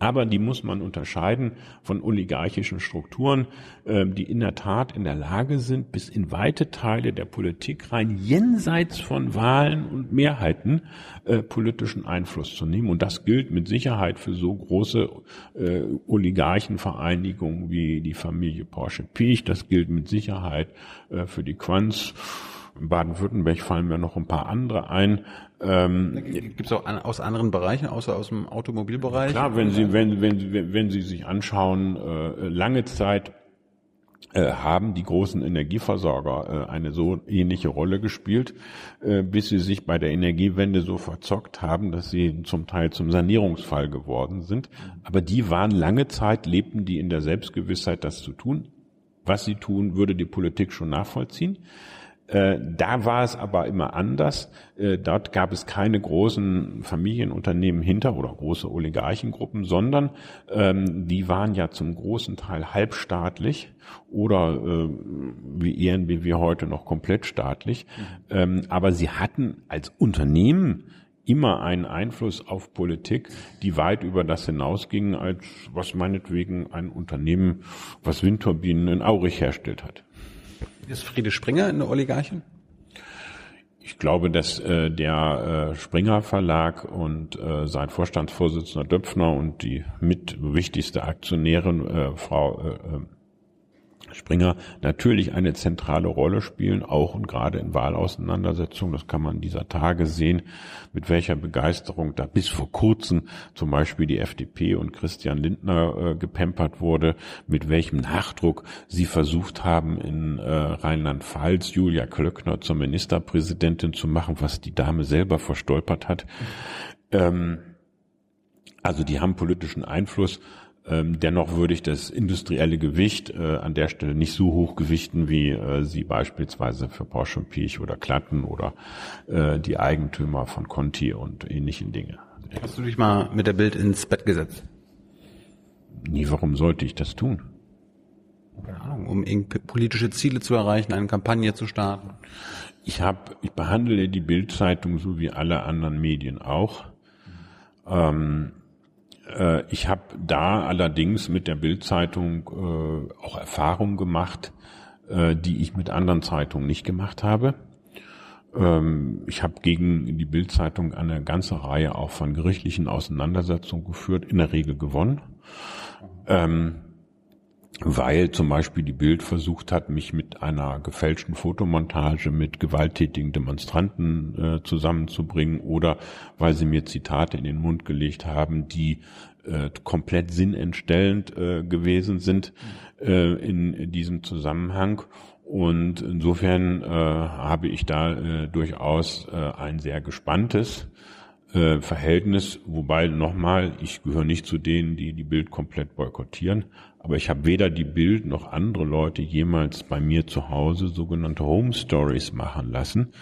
Aber die muss man unterscheiden von oligarchischen Strukturen, ähm, die in der Tat in der Lage sind, bis in weite Teile der Politik rein jenseits von Wahlen und Mehrheiten äh, politischen Einfluss zu nehmen. Und das gilt mit Sicherheit für so große äh, Oligarchenvereinigungen wie die Familie Porsche-Piech. Das gilt mit Sicherheit äh, für die Quanz. In Baden-Württemberg fallen mir noch ein paar andere ein. Ähm, Gibt es auch an, aus anderen Bereichen, außer aus dem Automobilbereich? Klar, wenn Sie, wenn, wenn, wenn Sie sich anschauen, äh, lange Zeit äh, haben die großen Energieversorger äh, eine so ähnliche Rolle gespielt, äh, bis sie sich bei der Energiewende so verzockt haben, dass sie zum Teil zum Sanierungsfall geworden sind. Aber die waren lange Zeit, lebten die in der Selbstgewissheit, das zu tun. Was sie tun, würde die Politik schon nachvollziehen. Äh, da war es aber immer anders. Äh, dort gab es keine großen Familienunternehmen hinter oder große Oligarchengruppen, sondern ähm, die waren ja zum großen Teil halbstaatlich oder äh, wie ENBW heute noch komplett staatlich. Mhm. Ähm, aber sie hatten als Unternehmen immer einen Einfluss auf Politik, die weit über das hinausging, als was meinetwegen ein Unternehmen, was Windturbinen in Aurich herstellt hat. Ist Friede Springer in der Oligarchen? Ich glaube, dass äh, der äh, Springer Verlag und äh, sein Vorstandsvorsitzender Döpfner und die mit wichtigste Aktionärin äh, Frau äh, äh Springer natürlich eine zentrale Rolle spielen, auch und gerade in Wahlauseinandersetzungen. Das kann man dieser Tage sehen, mit welcher Begeisterung da bis vor kurzem zum Beispiel die FDP und Christian Lindner äh, gepempert wurde, mit welchem Nachdruck sie versucht haben, in äh, Rheinland-Pfalz Julia Klöckner zur Ministerpräsidentin zu machen, was die Dame selber verstolpert hat. Ähm, also die haben politischen Einfluss dennoch würde ich das industrielle Gewicht äh, an der Stelle nicht so hoch gewichten, wie äh, sie beispielsweise für Porsche und Piech oder Klatten oder äh, die Eigentümer von Conti und ähnlichen Dinge. Hast du dich mal mit der Bild ins Bett gesetzt? Nie, warum sollte ich das tun? Keine Ahnung, um politische Ziele zu erreichen, eine Kampagne zu starten. Ich habe, ich behandle die Bildzeitung so wie alle anderen Medien auch. Ähm, äh, ich habe da allerdings mit der Bildzeitung äh, auch Erfahrungen gemacht, äh, die ich mit anderen Zeitungen nicht gemacht habe. Ähm, ich habe gegen die Bildzeitung eine ganze Reihe auch von gerichtlichen Auseinandersetzungen geführt, in der Regel gewonnen. Ähm, weil zum Beispiel die Bild versucht hat, mich mit einer gefälschten Fotomontage mit gewalttätigen Demonstranten äh, zusammenzubringen oder weil sie mir Zitate in den Mund gelegt haben, die äh, komplett sinnentstellend äh, gewesen sind äh, in, diesem Zusammenhang. Und insofern äh, habe ich da äh, durchaus äh, ein sehr gespanntes äh, Verhältnis, wobei nochmal, ich gehöre nicht zu denen, die die Bild komplett boykottieren, aber ich habe weder die Bild noch andere Leute jemals bei mir zu Hause sogenannte Home Stories machen lassen,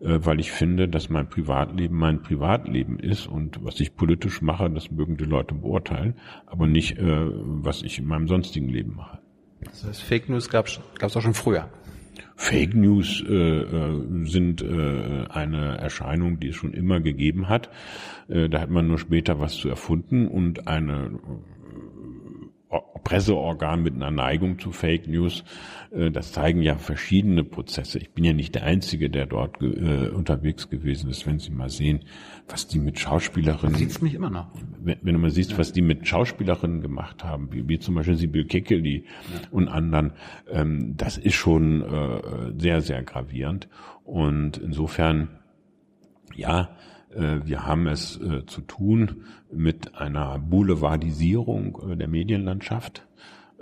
äh, weil ich finde, dass mein Privatleben mein Privatleben ist und was ich politisch mache, das mögen die Leute beurteilen, aber nicht, äh, was ich in meinem sonstigen Leben mache. Das heißt, Fake News gab es auch schon früher. Fake News äh, äh, sind äh, eine Erscheinung, die es schon immer gegeben hat. Äh, da hat man nur später was zu erfunden und eine Presseorgan mit einer Neigung zu Fake News. Äh, das zeigen ja verschiedene Prozesse. Ich bin ja nicht der Einzige, der dort äh, unterwegs gewesen ist. Wenn Sie mal sehen, was die mit Schauspielerinnen... Sieht's mich immer noch. Wenn, wenn, du mal siehst, ja. was die mit Schauspielerinnen gemacht haben, wie, wie zum Beispiel Sibyl Kekeli ja. und anderen, ähm, das ist schon äh, sehr, sehr gravierend. Und insofern, ja, wir haben es äh, zu tun mit einer Boulevardisierung äh, der Medienlandschaft,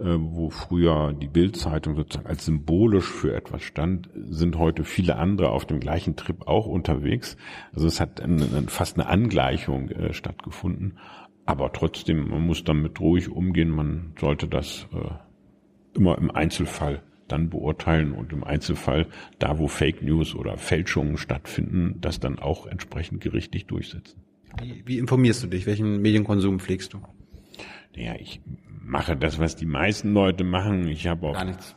wo früher die Bildzeitung sozusagen als symbolisch für etwas stand, sind heute viele andere auf dem gleichen Trip auch unterwegs. Also es hat fast eine Angleichung stattgefunden. Aber trotzdem, man muss damit ruhig umgehen. Man sollte das immer im Einzelfall dann beurteilen und im Einzelfall da, wo Fake News oder Fälschungen stattfinden, das dann auch entsprechend gerichtlich durchsetzen. Wie, wie informierst du dich? Welchen Medienkonsum pflegst du? Naja, ich mache das, was die meisten Leute machen. Ich habe auch gar nichts.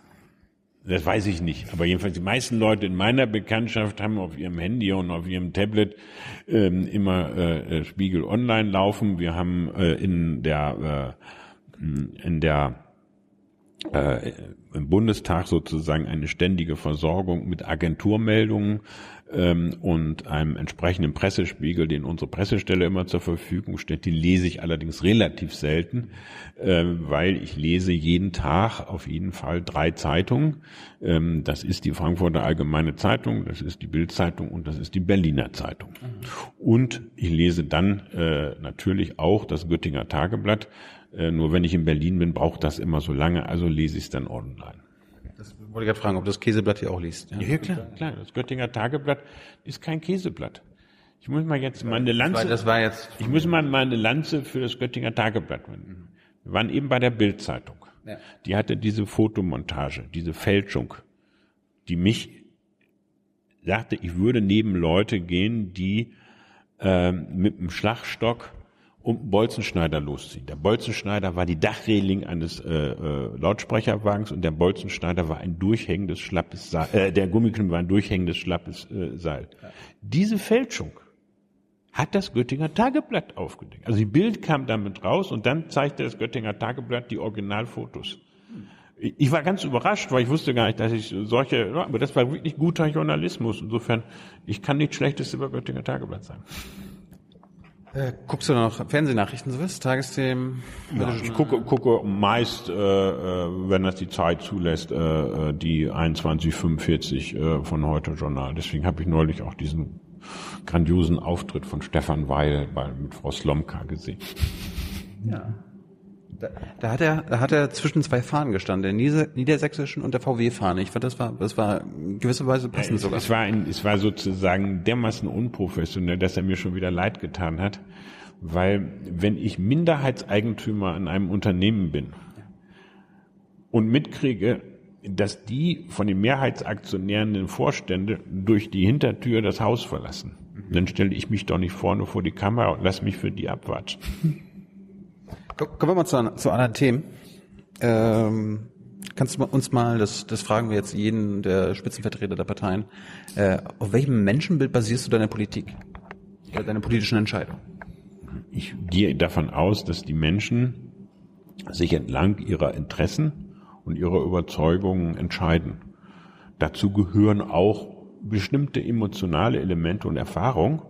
Das weiß ich nicht. Aber jedenfalls die meisten Leute in meiner Bekanntschaft haben auf ihrem Handy und auf ihrem Tablet ähm, immer äh, äh Spiegel Online laufen. Wir haben äh, in der äh, in der äh, im Bundestag sozusagen eine ständige Versorgung mit Agenturmeldungen ähm, und einem entsprechenden Pressespiegel, den unsere Pressestelle immer zur Verfügung stellt. Den lese ich allerdings relativ selten, äh, weil ich lese jeden Tag auf jeden Fall drei Zeitungen. Ähm, das ist die Frankfurter Allgemeine Zeitung, das ist die Bildzeitung und das ist die Berliner Zeitung. Mhm. Und ich lese dann äh, natürlich auch das Göttinger Tageblatt, äh, nur wenn ich in Berlin bin, braucht das immer so lange, also lese ich es dann online. Das wollte ich gerade fragen, ob das Käseblatt hier auch liest. Ja, ja klar, klar. Das Göttinger Tageblatt ist kein Käseblatt. Ich muss mal jetzt meine Lanze, das war, das war jetzt ich muss mal meine Lanze für das Göttinger Tageblatt wenden. Wir waren eben bei der Bildzeitung. Ja. Die hatte diese Fotomontage, diese Fälschung, die mich sagte, ich würde neben Leute gehen, die äh, mit dem Schlagstock um Bolzenschneider losziehen. Der Bolzenschneider war die Dachreling eines äh, äh, Lautsprecherwagens und der Bolzenschneider war ein durchhängendes schlappes Seil, äh, der Gummiknüppel war ein durchhängendes schlappes äh, Seil. Ja. Diese Fälschung hat das Göttinger Tageblatt aufgedeckt. Also die Bild kam damit raus und dann zeigte das Göttinger Tageblatt die Originalfotos. Ich war ganz überrascht, weil ich wusste gar nicht, dass ich solche, aber das war wirklich guter Journalismus. Insofern, ich kann nichts Schlechtes über Göttinger Tageblatt sagen. Äh, guckst du noch Fernsehnachrichten, so was? Tagesthemen? Ja, ich gucke, gucke meist, äh, äh, wenn das die Zeit zulässt, äh, äh die 2145 äh, von heute Journal. Deswegen habe ich neulich auch diesen grandiosen Auftritt von Stefan Weil bei, mit Frau Slomka gesehen. Ja. Da, da, hat er, da hat er zwischen zwei Fahnen gestanden, der niedersächsischen und der VW-Fahne. Ich fand, das war, das war in gewisser Weise passend ja, sogar. Es war, ein, es war sozusagen dermaßen unprofessionell, dass er mir schon wieder leid getan hat, weil wenn ich Minderheitseigentümer in einem Unternehmen bin und mitkriege, dass die von den Mehrheitsaktionären den Vorstände durch die Hintertür das Haus verlassen. Mhm. Dann stelle ich mich doch nicht vorne vor die Kamera und lass mich für die abwatschen. Kommen wir mal zu, zu anderen Themen. Ähm, kannst du uns mal, das, das fragen wir jetzt jeden der Spitzenvertreter der Parteien, äh, auf welchem Menschenbild basierst du deine Politik, deine politischen Entscheidungen? Ich gehe davon aus, dass die Menschen sich entlang ihrer Interessen und ihrer Überzeugungen entscheiden. Dazu gehören auch bestimmte emotionale Elemente und Erfahrung,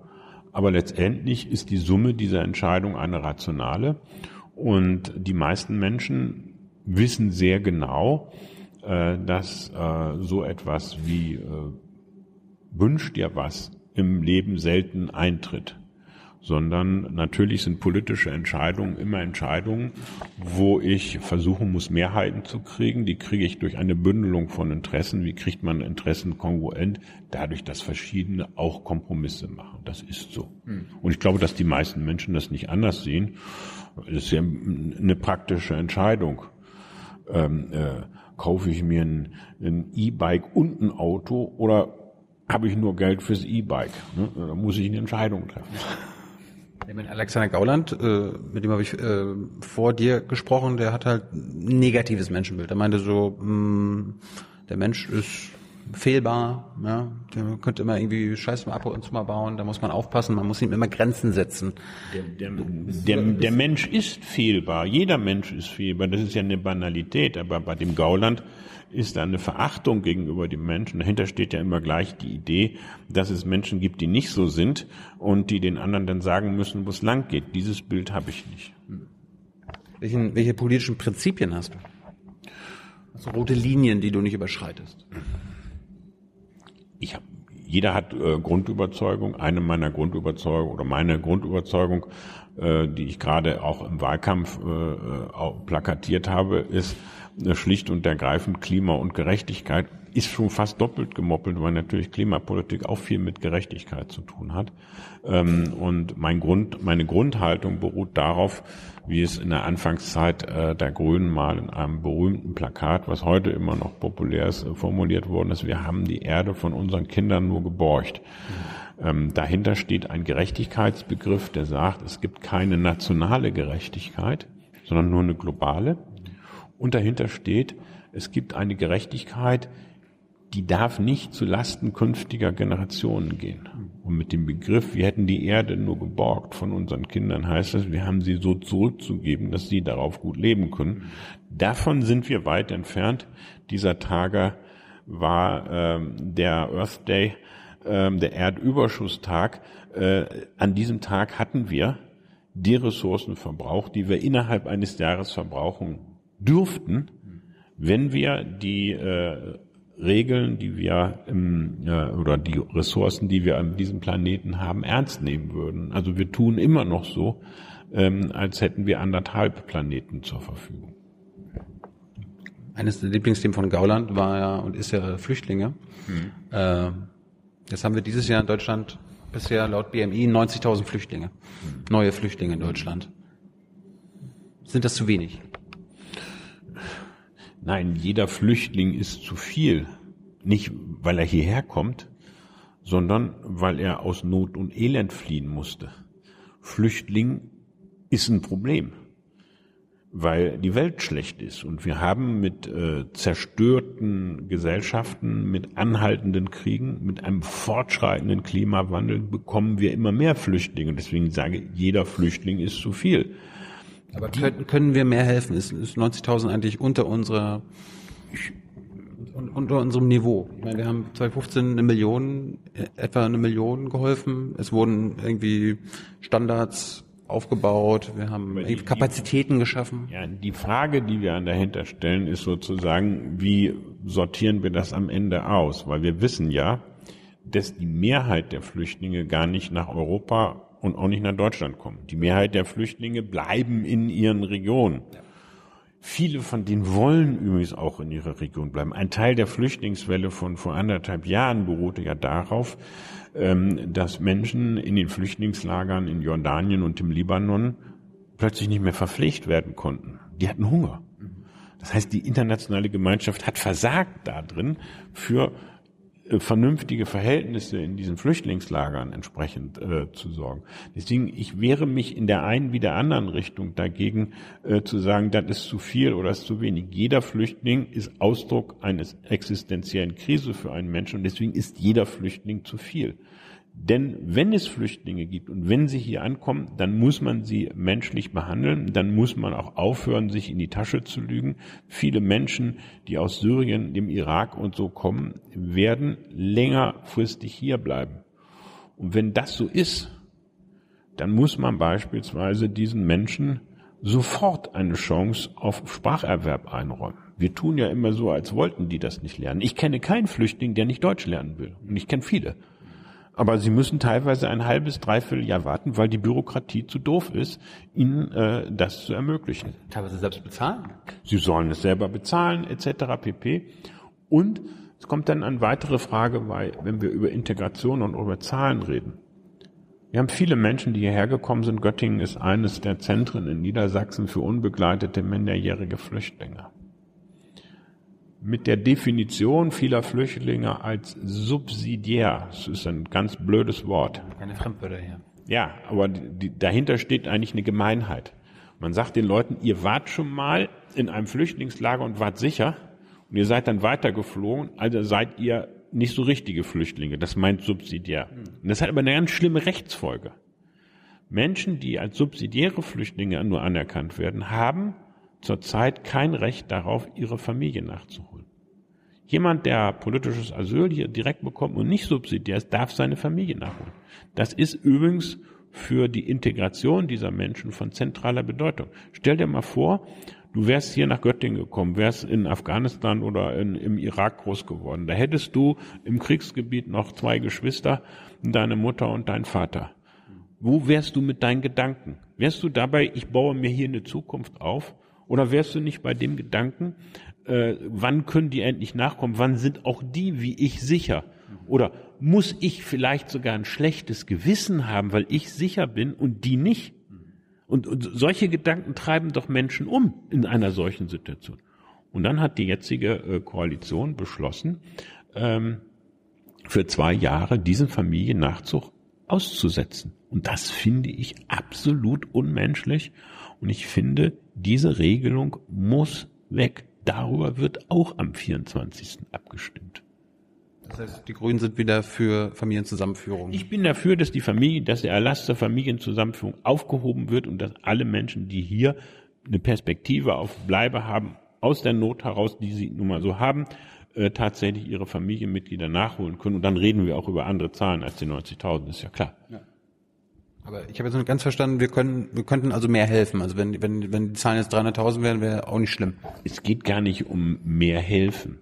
aber letztendlich ist die Summe dieser Entscheidung eine rationale und die meisten Menschen wissen sehr genau, äh, dass äh, so etwas wie äh, wünscht dir was im Leben selten eintritt sondern natürlich sind politische Entscheidungen immer Entscheidungen, wo ich versuchen muss, Mehrheiten zu kriegen. Die kriege ich durch eine Bündelung von Interessen. Wie kriegt man Interessen kongruent? Dadurch, dass verschiedene auch Kompromisse machen. Das ist so. Hm. Und ich glaube, dass die meisten Menschen das nicht anders sehen. Das ist ja eine praktische Entscheidung. Ähm, äh, kaufe ich mir ein E-Bike und ein Auto oder habe ich nur Geld fürs E-Bike? Ne? Da muss ich eine Entscheidung treffen. Alexander Gauland, äh, mit dem habe ich äh, vor dir gesprochen, der hat halt ein negatives Menschenbild. Er meinte so, mh, mm, der Mensch ist fehlbar, ja, der könnte immer irgendwie Scheiße ab und zu mal bauen, da muss man aufpassen, man muss ihm immer Grenzen setzen. Der, der, der, der Mensch ist fehlbar, jeder Mensch ist fehlbar, das ist ja eine Banalität, aber bei dem Gauland ist da eine Verachtung gegenüber dem Menschen. Dahinter steht ja immer gleich die Idee, dass es Menschen gibt, die nicht so sind und die den anderen dann sagen müssen, wo es lang geht. Dieses Bild habe ich nicht. Welchen, welche politischen Prinzipien hast du? Also rote Linien, die du nicht überschreitest. Ich hab, jeder hat äh, Grundüberzeugung. Eine meiner Grundüberzeugungen oder meine Grundüberzeugung, äh, die ich gerade auch im Wahlkampf äh, äh plakatiert habe, ist, schlicht und ergreifend Klima und Gerechtigkeit ist schon fast doppelt gemoppelt, weil natürlich Klimapolitik auch viel mit Gerechtigkeit zu tun hat. Ähm, und mein Grund, meine Grundhaltung beruht darauf, wie es in der Anfangszeit äh, der Grünen mal in einem berühmten Plakat, was heute immer noch populär ist, äh, formuliert worden ist, wir haben die Erde von unseren Kindern nur geborgt. Ähm, dahinter steht ein Gerechtigkeitsbegriff, der sagt, es gibt keine nationale Gerechtigkeit, sondern nur eine globale. Und dahinter steht, es gibt eine Gerechtigkeit, die darf nicht zu Lasten künftiger Generationen gehen. Und mit dem Begriff, wir hätten die Erde nur geborgt von unseren Kindern, heißt das, wir haben sie so zurückzugeben, dass sie darauf gut leben können. Davon sind wir weit entfernt. Dieser Tage war ähm, der Earth Day, ähm, der Erdüberschusstag. Äh, an diesem Tag hatten wir die Ressourcen verbraucht, die wir innerhalb eines Jahres verbrauchen dürften, wenn wir die äh, Regeln, die wir im, äh, oder die Ressourcen, die wir an diesem Planeten haben, ernst nehmen würden. Also wir tun immer noch so, ähm, als hätten wir anderthalb Planeten zur Verfügung. Eines der Lieblingsthemen von Gauland war ja und ist ja Flüchtlinge. Mhm. Äh, jetzt haben wir dieses Jahr in Deutschland bisher laut BMI 90.000 Flüchtlinge, mhm. neue Flüchtlinge in Deutschland. Sind das zu wenig? Nein, jeder Flüchtling ist zu viel. Nicht, weil er hierher kommt, sondern weil er aus Not und Elend fliehen musste. Flüchtling ist ein Problem, weil die Welt schlecht ist und wir haben mit äh, zerstörten Gesellschaften, mit anhaltenden Kriegen, mit einem fortschreitenden Klimawandel bekommen wir immer mehr Flüchtlinge. Deswegen sage ich, jeder Flüchtling ist zu viel. Aber können, können wir mehr helfen? Ist, ist 90.000 eigentlich unter unserer unter unserem Niveau. Ich meine, wir haben 2015 eine Million, etwa eine Million geholfen. Es wurden irgendwie Standards aufgebaut, wir haben die, Kapazitäten geschaffen. Ja, die Frage, die wir dahinter stellen, ist sozusagen, wie sortieren wir das am Ende aus? Weil wir wissen ja, dass die Mehrheit der Flüchtlinge gar nicht nach Europa und auch nicht nach Deutschland kommen. Die Mehrheit der Flüchtlinge bleiben in ihren Regionen. Ja. Viele von denen wollen übrigens auch in ihrer Region bleiben. Ein Teil der Flüchtlingswelle von vor anderthalb Jahren beruhte ja darauf, ähm, dass Menschen in den Flüchtlingslagern in Jordanien und im Libanon plötzlich nicht mehr verpflegt werden konnten. Die hatten Hunger. Das heißt, die internationale Gemeinschaft hat versagt da drin, für vernünftige Verhältnisse in diesen Flüchtlingslagern entsprechend äh, zu sorgen. Deswegen, ich wehre mich in der einen wie der anderen Richtung dagegen, äh, zu sagen, das ist zu viel oder ist zu wenig. Jeder Flüchtling ist Ausdruck eines existenziellen Krise für einen Menschen und deswegen ist jeder Flüchtling zu viel. Denn wenn es Flüchtlinge gibt und wenn sie hier ankommen, dann muss man sie menschlich behandeln, dann muss man auch aufhören, sich in die Tasche zu lügen. Viele Menschen, die aus Syrien, dem Irak und so kommen, werden längerfristig hier bleiben. Und wenn das so ist, dann muss man beispielsweise diesen Menschen sofort eine Chance auf Spracherwerb einräumen. Wir tun ja immer so, als wollten die das nicht lernen. Ich kenne keinen Flüchtling, der nicht Deutsch lernen will. Und ich kenne viele. Aber sie müssen teilweise ein halbes, dreiviertel Jahr warten, weil die Bürokratie zu doof ist, ihnen äh, das zu ermöglichen. Teilweise selbst bezahlen. Sie sollen es selber bezahlen, etc. pp. Und es kommt dann eine weitere Frage, weil wenn wir über Integration und über Zahlen reden. Wir haben viele Menschen, die hierher gekommen sind. Göttingen ist eines der Zentren in Niedersachsen für unbegleitete minderjährige Flüchtlinge mit der Definition vieler Flüchtlinge als subsidiär. Das ist ein ganz blödes Wort. Keine Fremdwörter hier. Ja, aber die, dahinter steht eigentlich eine Gemeinheit. Man sagt den Leuten, ihr wart schon mal in einem Flüchtlingslager und wart sicher und ihr seid dann weitergeflogen, also seid ihr nicht so richtige Flüchtlinge. Das meint subsidiär. Und das hat aber eine ganz schlimme Rechtsfolge. Menschen, die als subsidiäre Flüchtlinge nur anerkannt werden, haben zurzeit kein Recht darauf, ihre Familie nachzuholen. Jemand, der politisches Asyl hier direkt bekommt und nicht subsidiär ist, darf seine Familie nachholen. Das ist übrigens für die Integration dieser Menschen von zentraler Bedeutung. Stell dir mal vor, du wärst hier nach Göttingen gekommen, wärst in Afghanistan oder in, im Irak groß geworden. Da hättest du im Kriegsgebiet noch zwei Geschwister, deine Mutter und dein Vater. Wo wärst du mit deinen Gedanken? Wärst du dabei, ich baue mir hier eine Zukunft auf? Oder wärst du nicht bei dem Gedanken, äh, wann können die endlich nachkommen? Wann sind auch die wie ich sicher? Oder muss ich vielleicht sogar ein schlechtes Gewissen haben, weil ich sicher bin und die nicht? Und, und solche Gedanken treiben doch Menschen um in einer solchen Situation. Und dann hat die jetzige äh, Koalition beschlossen, ähm, für zwei Jahre diesen Familiennachzug auszusetzen. Und das finde ich absolut unmenschlich. Und ich finde, diese Regelung muss weg. Darüber wird auch am 24. abgestimmt. Das heißt, die Grünen sind wieder für Familienzusammenführung. Ich bin dafür, dass die Familie, dass der Erlass zur Familienzusammenführung aufgehoben wird und dass alle Menschen, die hier eine Perspektive auf Bleibe haben, aus der Not heraus, die sie nun mal so haben, äh, tatsächlich ihre Familienmitglieder nachholen können. Und dann reden wir auch über andere Zahlen als die 90.000, ist ja klar. Ja. Aber ich habe jetzt noch nicht ganz verstanden, wir können, wir könnten also mehr helfen. Also wenn, wenn, wenn die Zahlen jetzt 300.000 wären, wäre auch nicht schlimm. Es geht gar nicht um mehr helfen.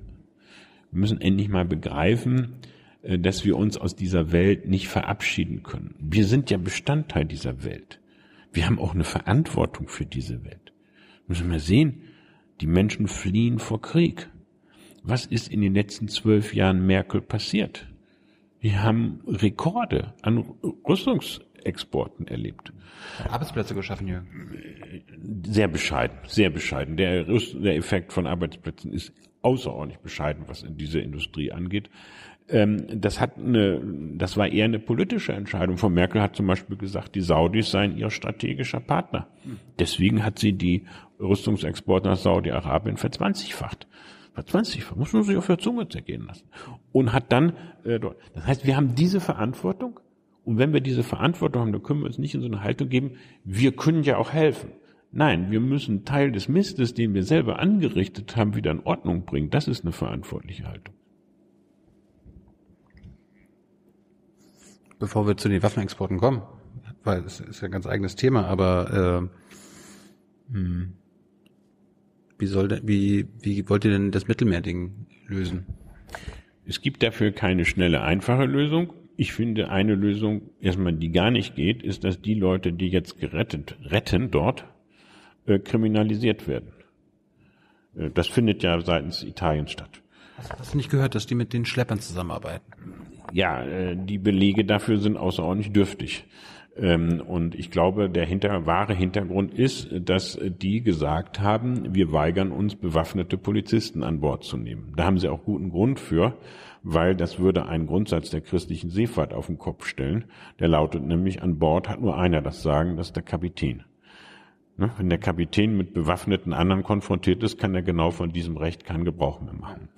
Wir müssen endlich mal begreifen, äh, dass wir uns aus dieser Welt nicht verabschieden können. Wir sind ja Bestandteil dieser Welt. Wir haben auch eine Verantwortung für diese Welt. Wir müssen mal sehen, die Menschen fliehen vor Krieg. Was ist in den letzten zwölf Jahren Merkel passiert? Wir haben Rekorde an Rüstungs Exporten erlebt. Arbeitsplätze geschaffen, Jürgen? Sehr bescheiden, sehr bescheiden. Der, der Effekt von Arbeitsplätzen ist außerordentlich bescheiden, was in dieser Industrie angeht. ähm, das hat eine, das war eher eine politische Entscheidung. Frau Merkel hat zum Beispiel gesagt, die Saudis seien ihr strategischer Partner. Deswegen hat sie die Rüstungsexporte nach Saudi-Arabien verzwanzigfacht. Verzwanzigfacht, muss man sich auf der Zunge zergehen lassen. Und hat dann, äh, das heißt, wir haben diese Verantwortung. Und wenn wir diese Verantwortung haben, dann können wir uns nicht in so eine Haltung geben, wir können ja auch helfen. Nein, wir müssen Teil des Mistes, den wir selber angerichtet haben, wieder in Ordnung bringen. Das ist eine verantwortliche Haltung. Bevor wir zu den Waffenexporten kommen, weil es ist ja ein ganz eigenes Thema, aber äh, hm, wie soll denn, wie, wie wollt ihr denn das Mittelmeerding lösen? Es gibt dafür keine schnelle, einfache Lösung. Ich finde, eine Lösung, erstmal, die gar nicht geht, ist, dass die Leute, die jetzt gerettet, retten dort, äh, kriminalisiert werden. Äh, das findet ja seitens Italien statt. Hast du nicht gehört, dass die mit den Schleppern zusammenarbeiten? Ja, äh, die Belege dafür sind außerordentlich dürftig. Ähm, und ich glaube, der hinter, wahre Hintergrund ist, dass die gesagt haben, wir weigern uns, bewaffnete Polizisten an Bord zu nehmen. Da haben sie auch guten Grund für, weil das würde einen Grundsatz der christlichen Seefahrt auf den Kopf stellen. Der lautet nämlich, an Bord hat nur einer das Sagen, das ist der Kapitän. Ne? Wenn der Kapitän mit bewaffneten anderen konfrontiert ist, kann er genau von diesem Recht keinen Gebrauch mehr machen.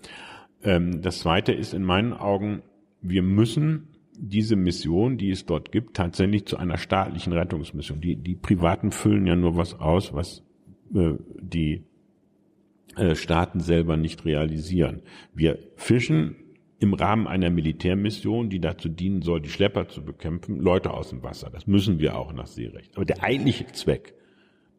Ähm, das Zweite ist in meinen Augen, wir müssen diese Mission, die es dort gibt, tatsächlich zu einer staatlichen Rettungsmission. Die, die Privaten füllen ja nur was aus, was äh, die äh, Staaten selber nicht realisieren. Wir fischen im Rahmen einer Militärmission, die dazu dienen soll, die Schlepper zu bekämpfen, Leute aus dem Wasser. Das müssen wir auch nach Seerecht. Aber der eigentliche Zweck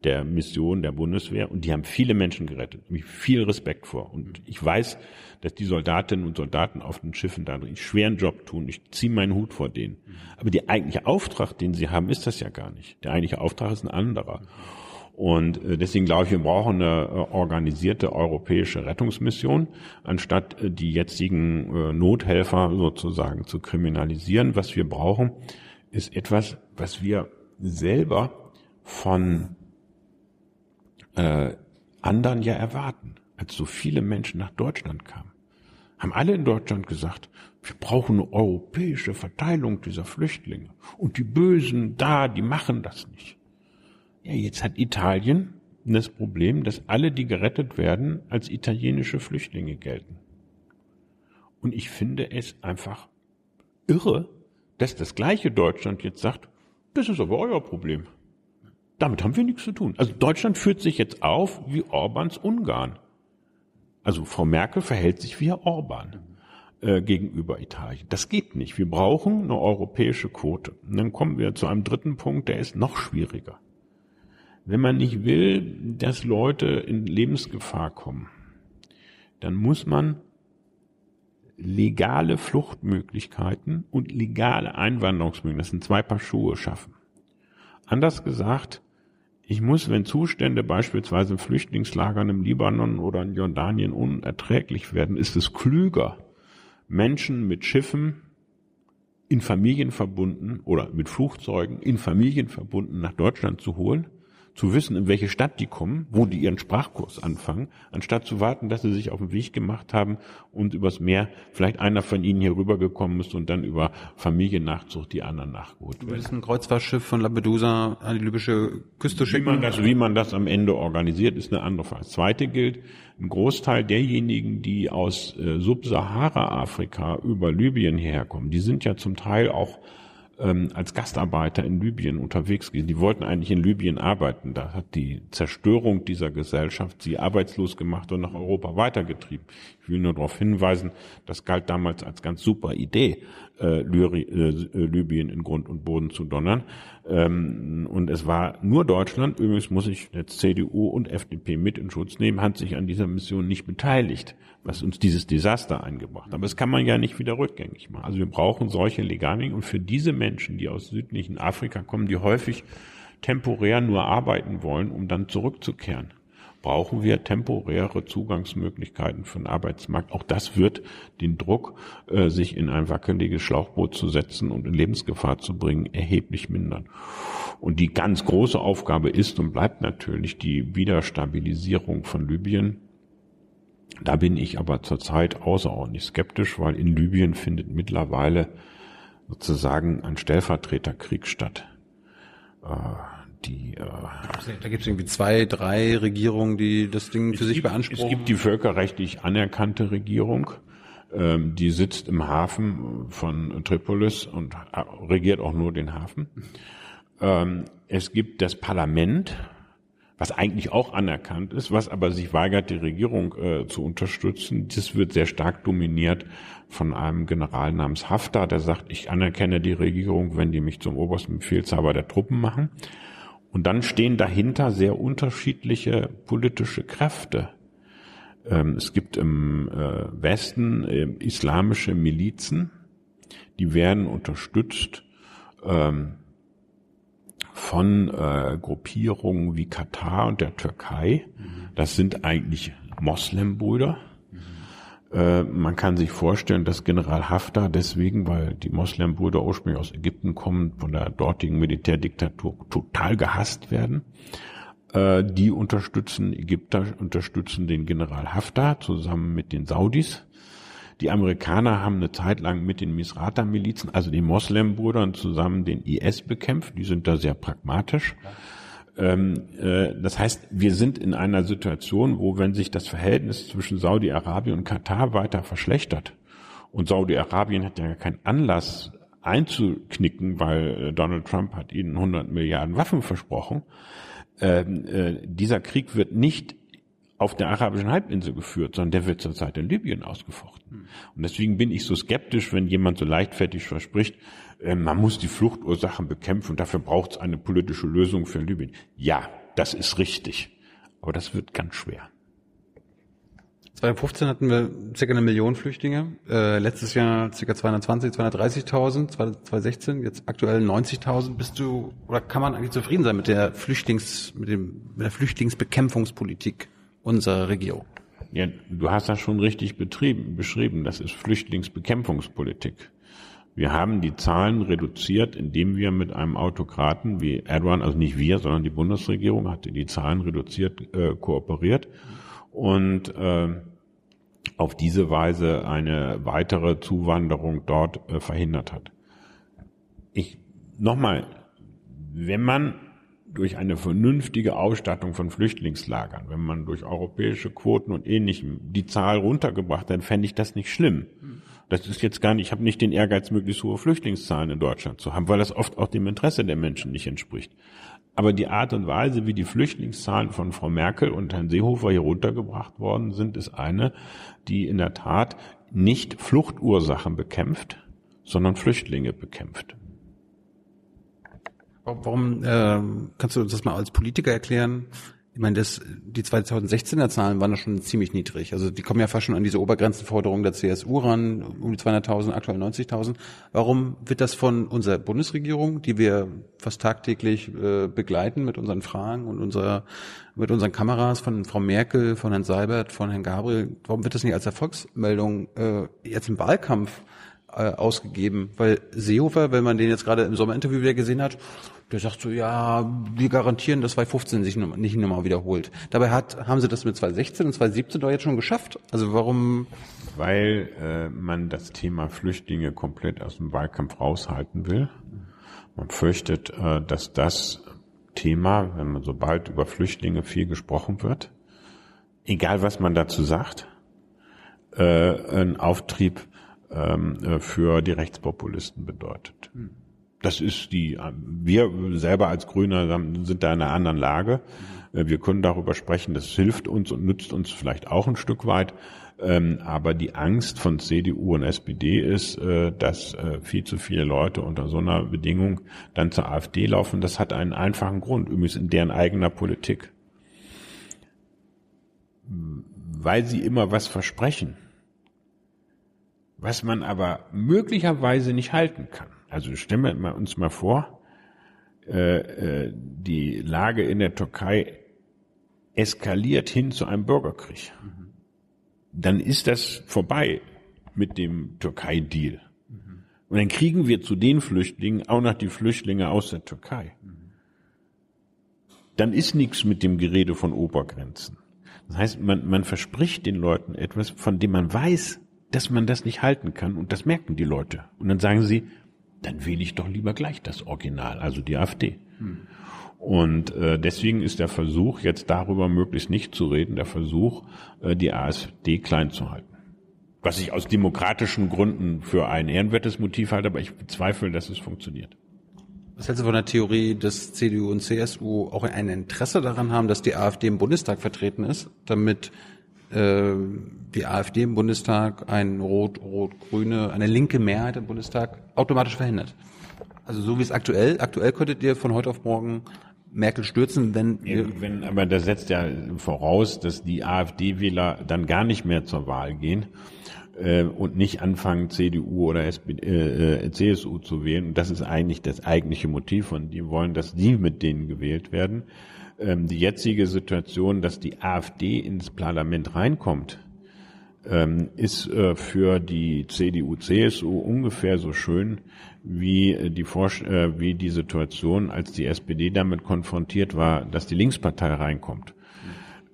der Mission der Bundeswehr und die haben viele Menschen gerettet. Mich viel Respekt vor. Und ich weiß, dass die Soldatinnen und Soldaten auf den Schiffen da einen schweren Job tun. Ich ziehe meinen Hut vor denen. Aber der eigentliche Auftrag, den sie haben, ist das ja gar nicht. Der eigentliche Auftrag ist ein anderer. Und äh, deswegen glaube ich, wir brauchen eine äh, organisierte europäische Rettungsmission, anstatt äh, die jetzigen Nothelfer sozusagen zu kriminalisieren. Was wir brauchen, ist etwas, was wir selber von äh, anderen ja erwarten. Als so viele Menschen nach Deutschland kamen, haben alle in Deutschland gesagt, wir brauchen eine europäische Verteilung dieser Flüchtlinge. Und die Bösen da, die machen das nicht. Ja, jetzt hat Italien das Problem, dass alle, die gerettet werden, als italienische Flüchtlinge gelten. Und ich finde es einfach irre, dass das gleiche Deutschland jetzt sagt, das ist aber euer Problem. Damit haben wir nichts zu tun. Also Deutschland führt sich jetzt auf wie Orbans Ungarn. Also Frau Merkel verhält sich wie Herr Orban äh, gegenüber Italien. Das geht nicht. Wir brauchen eine europäische Quote. Und dann kommen wir zu einem dritten Punkt, der ist noch schwieriger. Wenn man nicht will, dass Leute in Lebensgefahr kommen, dann muss man legale Fluchtmöglichkeiten und legale Einwanderungsmöglichkeiten, das sind zwei Paar Schuhe, schaffen. Anders gesagt, ich muss, wenn Zustände beispielsweise in Flüchtlingslagern im Libanon oder in Jordanien unerträglich werden, ist es klüger, Menschen mit Schiffen in Familien verbunden oder mit Flugzeugen in Familien verbunden nach Deutschland zu holen, zu wissen, in welche Stadt die kommen, wo die ihren Sprachkurs anfangen, anstatt zu warten, dass sie sich auf den Weg gemacht haben und übers Meer vielleicht einer von ihnen hier rübergekommen ist und dann über Familiennachzucht die anderen nachgeholt werden. Du willst ein Kreuzfahrtschiff von Lampedusa an die libysche Küste schicken? Wie man das, wie man das am Ende organisiert, ist eine andere Frage. Das zweite gilt, ein Großteil derjenigen, die aus äh, Subsahara-Afrika über Libyen hierher kommen, die sind ja zum Teil auch ähm, als Gastarbeiter in Libyen unterwegs gewesen. Die wollten eigentlich in Libyen arbeiten. Da hat die Zerstörung dieser Gesellschaft sie arbeitslos gemacht und nach Europa weitergetrieben. Ich will nur darauf hinweisen, das galt damals als ganz super Idee, äh, Lyri, äh, Libyen in Grund und Boden zu donnern. Ähm, und es war nur Deutschland, übrigens muss ich jetzt CDU und FDP mit in Schutz nehmen, hat sich an dieser Mission nicht beteiligt, was uns dieses Desaster eingebracht hat. Aber das kann man ja nicht wieder rückgängig machen. Also wir brauchen solche Legalien und für diese Menschen, die aus südlichen Afrika kommen, die häufig temporär nur arbeiten wollen, um dann zurückzukehren brauchen wir temporäre Zugangsmöglichkeiten für den Arbeitsmarkt. Auch das wird den Druck, äh, sich in ein wackeliges Schlauchboot zu setzen und in Lebensgefahr zu bringen, erheblich mindern. Und die ganz große Aufgabe ist und bleibt natürlich die Wiederstabilisierung von Libyen Da bin ich aber zurzeit außerordentlich skeptisch, weil in Libyen findet mittlerweile sozusagen ein Stellvertreterkrieg statt. Äh, die, äh, da gibt es irgendwie zwei, drei Regierungen, die das Ding für sich gibt, beanspruchen. Es gibt die völkerrechtlich anerkannte Regierung, ähm, die sitzt im Hafen von Tripolis und regiert auch nur den Hafen. Ähm, es gibt das Parlament, was eigentlich auch anerkannt ist, was aber sich weigert, die Regierung äh, zu unterstützen. Das wird sehr stark dominiert von einem General namens Haftar, der sagt, ich anerkenne die Regierung, wenn die mich zum obersten Befehlshaber der Truppen machen. Und dann stehen dahinter sehr unterschiedliche politische Kräfte. Ähm, es gibt im äh, Westen äh, islamische Milizen, die werden unterstützt ähm, von äh, Gruppierungen wie Katar und der Türkei. Das sind eigentlich Moslembrüder. Äh, man kann sich vorstellen, dass General Haftar deswegen, weil die Moslembrüder ursprünglich aus Ägypten kommen, von der dortigen Militärdiktatur total gehasst werden. Äh, die unterstützen, Ägypter unterstützen den General Haftar zusammen mit den Saudis. Die Amerikaner haben eine Zeit lang mit den Misrata-Milizen, also den Moslem-Brüdern, zusammen den IS bekämpft. Die sind da sehr pragmatisch. Äh, das heißt, wir sind in einer Situation, wo wenn sich das Verhältnis zwischen Saudi-Arabien und Katar weiter verschlechtert, und Saudi-Arabien hat ja keinen Anlass einzuknicken, weil äh, Donald Trump hat ihnen 100 Milliarden Waffen versprochen. Ähm, äh, dieser Krieg wird nicht auf der arabischen Halbinsel geführt, sondern der wird zurzeit in Libyen ausgefochten. Und deswegen bin ich so skeptisch, wenn jemand so leichtfertig verspricht, äh, man muss die Fluchtursachen bekämpfen und dafür braucht es eine politische Lösung für Libyen. Ja, das ist richtig. Aber das wird ganz schwer. 2015 hatten wir circa eine Million Flüchtlinge, äh, letztes Jahr circa 220, 230.000, 2016, jetzt aktuell 90.000. Bist du oder kann man eigentlich zufrieden sein mit der Flüchtlings mit dem mit der Flüchtlingsbekämpfungspolitik unserer Regierung. Ja, du hast das schon richtig betrieben, beschrieben. Das ist Flüchtlingsbekämpfungspolitik. Wir haben die Zahlen reduziert, indem wir mit einem Autokraten wie Erdogan, also nicht wir, sondern die Bundesregierung hatte die Zahlen reduziert, äh, kooperiert und äh, auf diese Weise eine weitere Zuwanderung dort äh, verhindert hat. Ich nochmal, wenn man durch eine vernünftige Ausstattung von Flüchtlingslagern, wenn man durch europäische Quoten und ähnlichem die Zahl runtergebracht, dann fände ich das nicht schlimm. Das ist jetzt gar nicht, ich habe nicht den Ehrgeiz, möglichst hohe Flüchtlingszahlen in Deutschland zu haben, weil das oft auch dem Interesse der Menschen nicht entspricht. Aber die Art und Weise, wie die Flüchtlingszahlen von Frau Merkel und Herrn Seehofer hier runtergebracht worden sind, ist eine, die in der Tat nicht Fluchtursachen bekämpft, sondern Flüchtlinge bekämpft. Warum äh, kannst du uns das mal als Politiker erklären? Ich meine, das, die 2016er Zahlen waren da schon ziemlich niedrig. Also die kommen ja fast schon an diese Obergrenzenforderung der CSU ran, um die 200.000, aktuell 90.000. Warum wird das von unserer Bundesregierung, die wir fast tagtäglich äh, begleiten mit unseren Fragen und unserer, mit unseren Kameras, von Frau Merkel, von Herrn Seibert, von Herrn Gabriel, warum wird das nicht als Erfolgsmeldung äh, jetzt im Wahlkampf äh, ausgegeben? Weil Seehofer, wenn man den jetzt gerade im Sommerinterview wieder gesehen hat, der sagt so, ja, wir garantieren, dass 2015 sich nicht nochmal wiederholt. Dabei hat, haben sie das mit 2016 und 2017 doch jetzt schon geschafft. Also warum? Weil äh, man das Thema Flüchtlinge komplett aus dem Wahlkampf raushalten will. Man fürchtet, äh, dass das Thema, wenn man sobald über Flüchtlinge viel gesprochen wird, egal was man dazu sagt, äh, ein Auftrieb ähm, äh, für die Rechtspopulisten bedeutet. Das ist die, wir selber als Grüne sind da in einer anderen Lage. Mhm. Wir können darüber sprechen, das hilft uns und nützt uns vielleicht auch ein Stück weit. Ähm, aber die Angst von CDU und SPD ist, äh, dass äh, viel zu viele Leute unter so einer Bedingung dann zur AfD laufen. Das hat einen einfachen Grund, übrigens in deren eigener Politik. Weil sie immer was versprechen, was man aber möglicherweise nicht halten kann. Also stellen wir uns mal vor, äh, äh, die Lage in der Türkei eskaliert hin zu einem Bürgerkrieg. Dann ist das vorbei mit dem Türkei-Deal. Und dann kriegen wir zu den Flüchtlingen auch noch die Flüchtlinge aus der Türkei. Dann ist nichts mit dem Gerede von Obergrenzen. Das heißt, man, man verspricht den Leuten etwas, von dem man weiß, dass man das nicht halten kann und das merken die Leute. Und dann sagen sie, dann wähle ich doch lieber gleich das Original, also die AfD. Hm. Und äh, deswegen ist der Versuch, jetzt darüber möglichst nicht zu reden, der Versuch, äh, die AfD klein zu halten. Was ich aus demokratischen Gründen für ein ehrenwertes Motiv halte, aber ich bezweifle, dass es funktioniert. Was hältst du von der Theorie, dass CDU und CSU auch ein Interesse daran haben, dass die AfD im Bundestag vertreten ist, damit die AfD im Bundestag ein rot-rot-grüne, eine linke Mehrheit im Bundestag automatisch verhindert? Also so wie es aktuell, aktuell könntet ihr von heute auf morgen Merkel stürzen, wenn ja, wenn aber das setzt ja voraus, dass die AfD-Wähler dann gar nicht mehr zur Wahl gehen äh, und nicht anfangen CDU oder SPD, äh, äh CSU zu wählen. Und das ist eigentlich das eigentliche Motiv von die wollen, dass die mit denen gewählt werden. Ähm, die jetzige Situation, dass die AfD ins Parlament reinkommt, ähm, ist äh, für die CDU, CSU ungefähr so schön wie äh, die, äh, wie die Situation, als die SPD damit konfrontiert war, dass die Linkspartei reinkommt.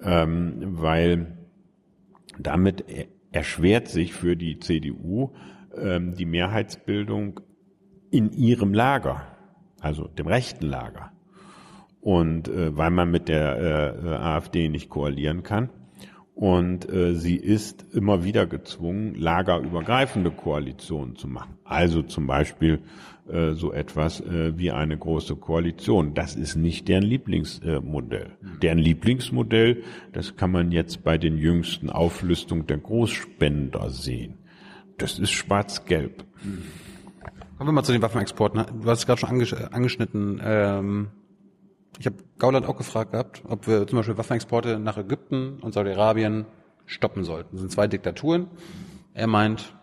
Ähm, weil damit erschwert sich für die CDU ähm, die Mehrheitsbildung in ihrem Lager, also dem rechten Lager. Und äh, weil man mit der äh, AfD nicht koalieren kann und äh, sie ist immer wieder gezwungen, lagerübergreifende Koalitionen zu machen. Also zum Beispiel äh, so etwas äh, wie eine große Koalition. Das ist nicht deren Lieblingsmodell. Mhm. Deren Lieblingsmodell, das kann man jetzt bei den jüngsten Auflistungen der Großspender sehen. Das ist schwarz-gelb. Kommen wir mal zu den Waffenexporten. Du hast es gerade schon angeschnitten. Ähm ich habe Gauland auch gefragt gehabt, ob wir zum Beispiel Waffenexporte nach Ägypten und Saudi-Arabien stoppen sollten. Das sind zwei Diktaturen. Er meint,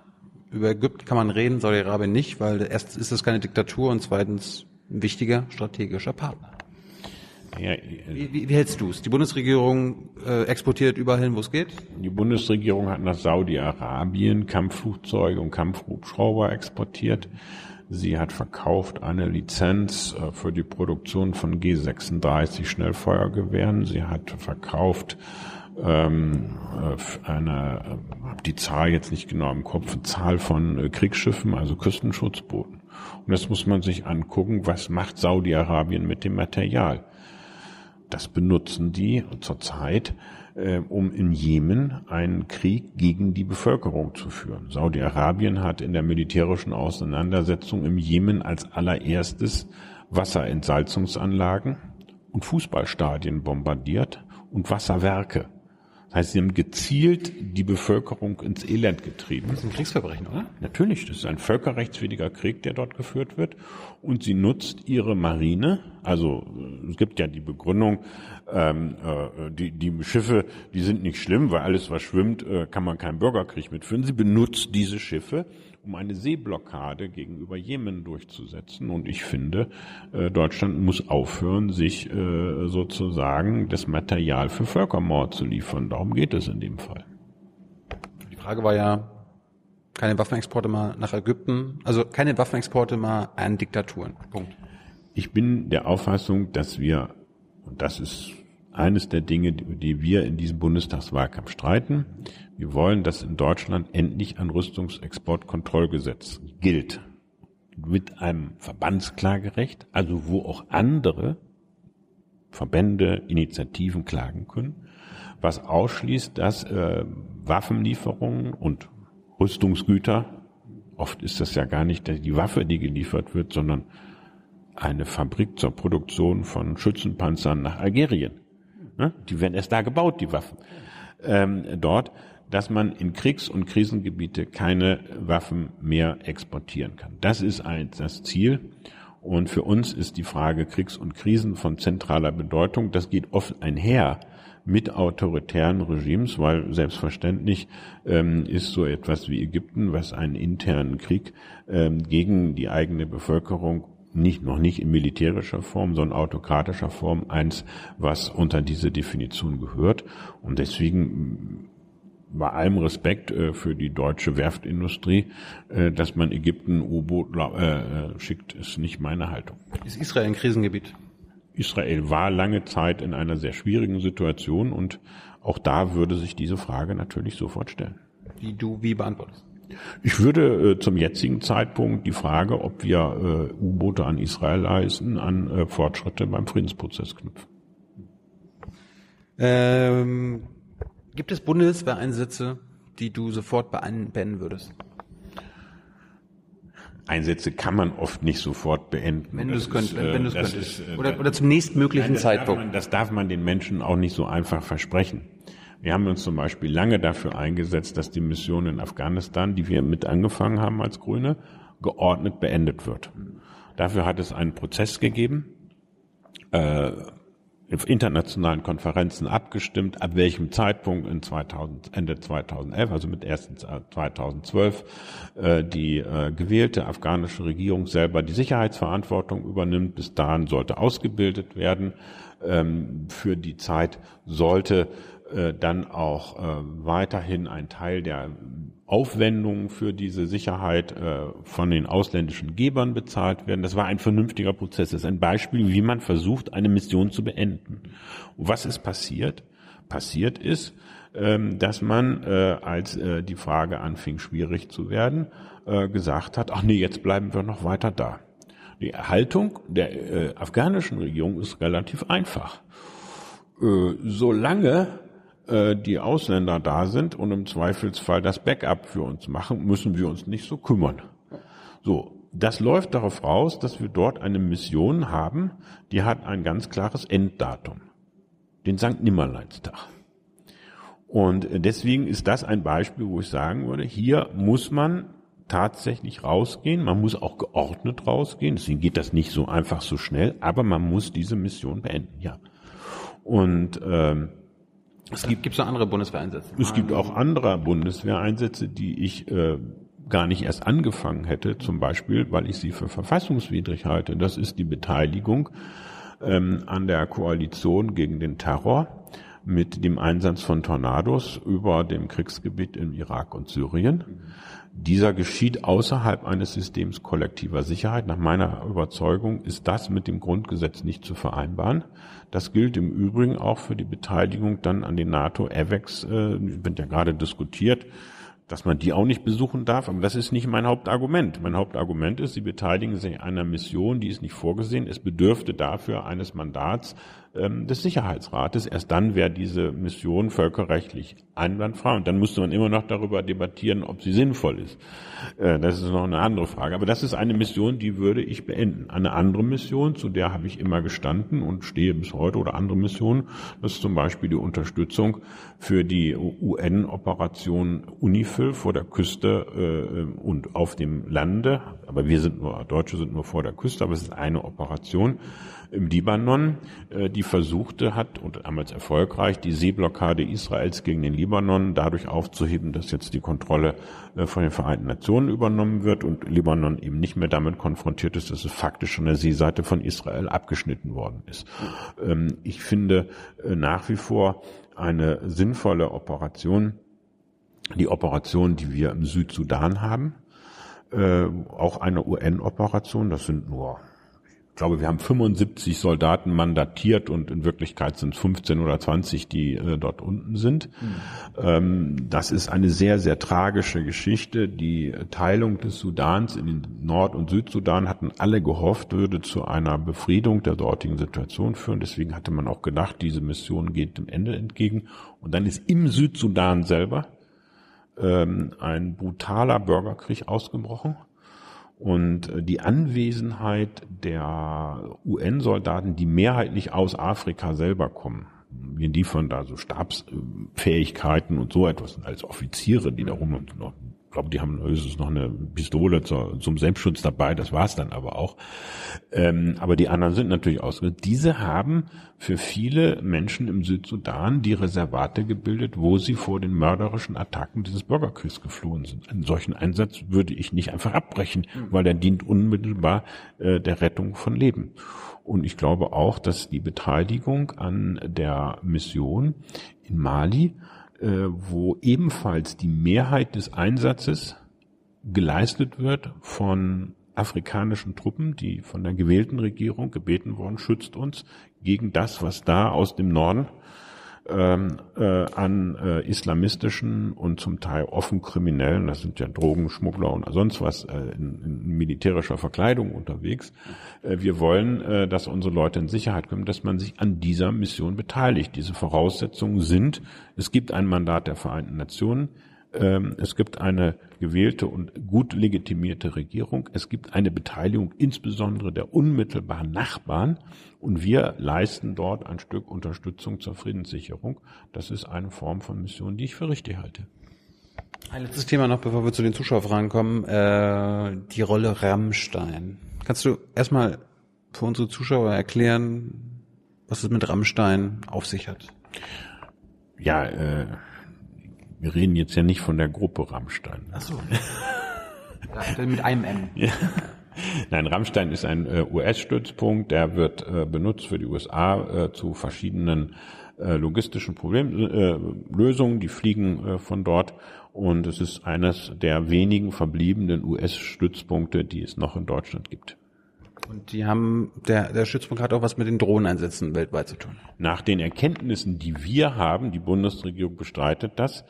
über Ägypten kann man reden, Saudi-Arabien nicht, weil erstens ist es keine Diktatur und zweitens ein wichtiger strategischer Partner. Ja, wie, wie, wie hältst du es? Die Bundesregierung äh, exportiert überall hin, wo es geht? Die Bundesregierung hat nach Saudi-Arabien Kampfflugzeuge und Kampfhubschrauber exportiert. Sie hat verkauft eine Lizenz äh, für die Produktion von G36 Schnellfeuergewehren. Sie hat verkauft ähm, äh, eine, äh, die Zahl jetzt nicht genau im Kopf, eine Zahl von Kriegsschiffen, also Küstenschutzbooten. Und das muss man sich angucken, was macht Saudi-Arabien mit dem Material. Das benutzen die zurzeit äh, um in Jemen einen Krieg gegen die Bevölkerung zu führen. Saudi-Arabien hat in der militärischen Auseinandersetzung im Jemen als allererstes Wasserentsalzungsanlagen und Fußballstadien bombardiert und Wasserwerke. Das heißt, sie haben gezielt die Bevölkerung ins Elend getrieben. Das ist ein Kriegsverbrechen, oder? Natürlich, das ist ein völkerrechtswidriger Krieg, der dort geführt wird. Und sie nutzt ihre Marine, also es gibt ja die Begründung, ähm, äh, die, die Schiffe, die sind nicht schlimm, weil alles, was schwimmt, äh, kann man keinen Bürgerkrieg mitführen. Sie benutzt diese Schiffe, um eine Seeblockade gegenüber Jemen durchzusetzen. Und ich finde, äh, Deutschland muss aufhören, sich äh, sozusagen das Material für Völkermord zu liefern. Darum geht es in dem Fall. Die Frage war ja, keine Waffenexporte mal nach Ägypten, also keine Waffenexporte mal an Diktaturen. Punkt. Ich bin der Auffassung, dass wir, und das ist eines der Dinge, die wir in diesem Bundestagswahlkampf streiten. Wir wollen, dass in Deutschland endlich ein Rüstungsexportkontrollgesetz gilt. Mit einem Verbandsklagerecht, also wo auch andere Verbände, Initiativen klagen können, was ausschließt, dass äh, Waffenlieferungen und Rüstungsgüter, oft ist das ja gar nicht die Waffe, die geliefert wird, sondern eine Fabrik zur Produktion von Schützenpanzern nach Algerien Ne? Die werden erst da gebaut, die Waffen. Ähm, dort, dass man in Kriegs- und Krisengebiete keine Waffen mehr exportieren kann. Das ist ein, das Ziel. Und für uns ist die Frage Kriegs- und Krisen von zentraler Bedeutung. Das geht oft einher mit autoritären Regimes, weil selbstverständlich ähm, ist so etwas wie Ägypten, was einen internen Krieg ähm, gegen die eigene Bevölkerung nicht, noch nicht in militärischer Form, sondern autokratischer Form eins, was unter diese Definition gehört. Und deswegen bei allem Respekt äh, für die deutsche Werftindustrie, äh, dass man Ägypten U-Boot äh, schickt, ist nicht meine Haltung. Ist Israel ein Krisengebiet? Israel war lange Zeit in einer sehr schwierigen Situation und auch da würde sich diese Frage natürlich sofort stellen. Die du wie beantwortest? Ich würde äh, zum jetzigen Zeitpunkt die Frage, ob wir äh, U-Boote an Israel leisten, an äh, Fortschritte beim Friedensprozess knüpfen. Ähm, gibt es Bundeswehreinsätze, die du sofort beenden würdest? Einsätze kann man oft nicht sofort beenden. Wenn du es könntest, äh, wenn könntest. ist, äh, oder, oder zum nächstmöglichen Nein, das darf Zeitpunkt. Man, das darf man den Menschen auch nicht so einfach versprechen. Wir haben uns zum Beispiel lange dafür eingesetzt, dass die Mission in Afghanistan, die wir mit angefangen haben als Grüne, geordnet beendet wird. Dafür hat es einen Prozess gegeben, äh, auf internationalen Konferenzen abgestimmt, ab welchem Zeitpunkt in 2000, Ende 2011, also mit 1. 2012, äh, die äh, gewählte afghanische Regierung selber die Sicherheitsverantwortung übernimmt. Bis dahin sollte ausgebildet werden. Ähm, für die Zeit sollte äh, dann auch äh, weiterhin ein Teil der Aufwendungen für diese Sicherheit äh, von den ausländischen Gebern bezahlt werden. Das war ein vernünftiger Prozess. Das ist ein Beispiel, wie man versucht, eine Mission zu beenden. Und was ist passiert? Passiert ist, ähm, dass man, äh, als äh, die Frage anfing, schwierig zu werden, äh, gesagt hat, ach nee, jetzt bleiben wir noch weiter da. Die Haltung der äh, afghanischen Regierung ist relativ einfach. Äh, solange äh, die Ausländer da sind und im Zweifelsfall das Backup für uns machen, müssen wir uns nicht so kümmern. So, das läuft darauf raus, dass wir dort eine Mission haben, die hat ein ganz klares Enddatum. Den Sankt Nimmerleinstag. Und deswegen ist das ein Beispiel, wo ich sagen würde, hier muss man tatsächlich rausgehen. Man muss auch geordnet rausgehen. Deswegen geht das nicht so einfach so schnell, aber man muss diese Mission beenden, ja. Und ähm, es gibt gibt's noch andere Bundeswehreinsätze. Es gibt auch andere Bundeswehreinsätze, die ich äh, gar nicht erst angefangen hätte, zum Beispiel, weil ich sie für verfassungswidrig halte. Das ist die Beteiligung ähm, an der Koalition gegen den Terror mit dem Einsatz von Tornados über dem Kriegsgebiet im Irak und Syrien. Dieser geschieht außerhalb eines Systems kollektiver Sicherheit. Nach meiner Überzeugung ist das mit dem Grundgesetz nicht zu vereinbaren. Das gilt im Übrigen auch für die Beteiligung dann an den NATO-AVEX, äh, wird ja gerade diskutiert, dass man die auch nicht besuchen darf, aber das ist nicht mein Hauptargument. Mein Hauptargument ist, sie beteiligen sich einer Mission, die ist nicht vorgesehen. Es bedürfte dafür eines Mandats des Sicherheitsrates. Erst dann wäre diese Mission völkerrechtlich einwandfrei und dann müsste man immer noch darüber debattieren, ob sie sinnvoll ist. Äh, das ist noch eine andere Frage. Aber das ist eine Mission, die würde ich beenden. Eine andere Mission, zu der habe ich immer gestanden und stehe bis heute, oder andere Missionen, das ist zum Beispiel die Unterstützung für die UN-Operation UNIFIL vor der Küste äh, und auf dem Lande. Aber wir sind nur, Deutsche sind nur vor der Küste, aber es ist eine Operation im Libanon, äh, die versuchte hat und damals erfolgreich die Seeblockade Israels gegen den Libanon dadurch aufzuheben, dass jetzt die Kontrolle äh, von den Vereinten Nationen übernommen wird und Libanon eben nicht mehr damit konfrontiert ist, dass es faktisch von der Seeseite von Israel abgeschnitten worden ist. Ähm, ich finde äh, nach wie vor eine sinnvolle Operation, die Operation, die wir im Südsudan haben, auch eine UN-Operation, das sind nur glaube, wir haben 75 Soldaten mandatiert und in Wirklichkeit sind 15 oder 20, die äh, dort unten sind. Mhm. Ähm, das ist eine sehr, sehr tragische Geschichte. Die Teilung des Sudans in den Nord- und Südsudan hatten alle gehofft, würde zu einer Befriedung der dortigen Situation führen. Deswegen hatte man auch gedacht, diese Mission geht dem Ende entgegen. Und dann ist im Südsudan selber ähm, ein brutaler Bürgerkrieg ausgebrochen und äh, die Anwesenheit der UN-Soldaten, die mehrheitlich aus Afrika selber kommen, wie die von da so Stabsfähigkeiten und so etwas als Offiziere, die da rum und noch glaube, die haben höchstens noch eine Pistole zur, zum Selbstschutz dabei, das war's dann aber auch. Ähm, aber die anderen sind natürlich ausgerüstet. Diese haben für viele Menschen im Südsudan die Reservate gebildet, wo sie vor den mörderischen Attacken dieses Bürgerkriegs geflohen sind. Einen solchen Einsatz würde ich nicht einfach abbrechen, weil der dient unmittelbar äh, der Rettung von Leben. Und ich glaube auch, dass die Beteiligung an der Mission in Mali wo ebenfalls die Mehrheit des Einsatzes geleistet wird von afrikanischen Truppen, die von der gewählten Regierung gebeten worden, schützt uns gegen das, was da aus dem Norden ähm, äh, an äh, islamistischen und zum Teil offen kriminellen, das sind ja Drogenschmuggler und sonst was, äh, in, in militärischer Verkleidung unterwegs. Äh, wir wollen, äh, dass unsere Leute in Sicherheit kommen, dass man sich an dieser Mission beteiligt. Diese Voraussetzungen sind, es gibt ein Mandat der Vereinten Nationen, es gibt eine gewählte und gut legitimierte Regierung. Es gibt eine Beteiligung insbesondere der unmittelbaren Nachbarn. Und wir leisten dort ein Stück Unterstützung zur Friedenssicherung. Das ist eine Form von Mission, die ich für richtig halte. Ein letztes Thema noch, bevor wir zu den Zuschauerfragen kommen. Äh, die Rolle Rammstein. Kannst du erstmal für unsere Zuschauer erklären, was es mit Rammstein auf sich hat? Ja, äh, wir reden jetzt ja nicht von der Gruppe Rammstein. Ach so. mit einem M. Ja. Nein, Rammstein ist ein äh, US-Stützpunkt, der wird äh, benutzt für die USA äh, zu verschiedenen äh, logistischen Problemlösungen. Äh, die fliegen äh, von dort und es ist eines der wenigen verbliebenen US-Stützpunkte, die es noch in Deutschland gibt. Und die haben, der, der Stützpunkt hat auch was mit den Drohneneinsätzen weltweit zu tun. Nach den Erkenntnissen, die wir haben, die Bundesregierung bestreitet das,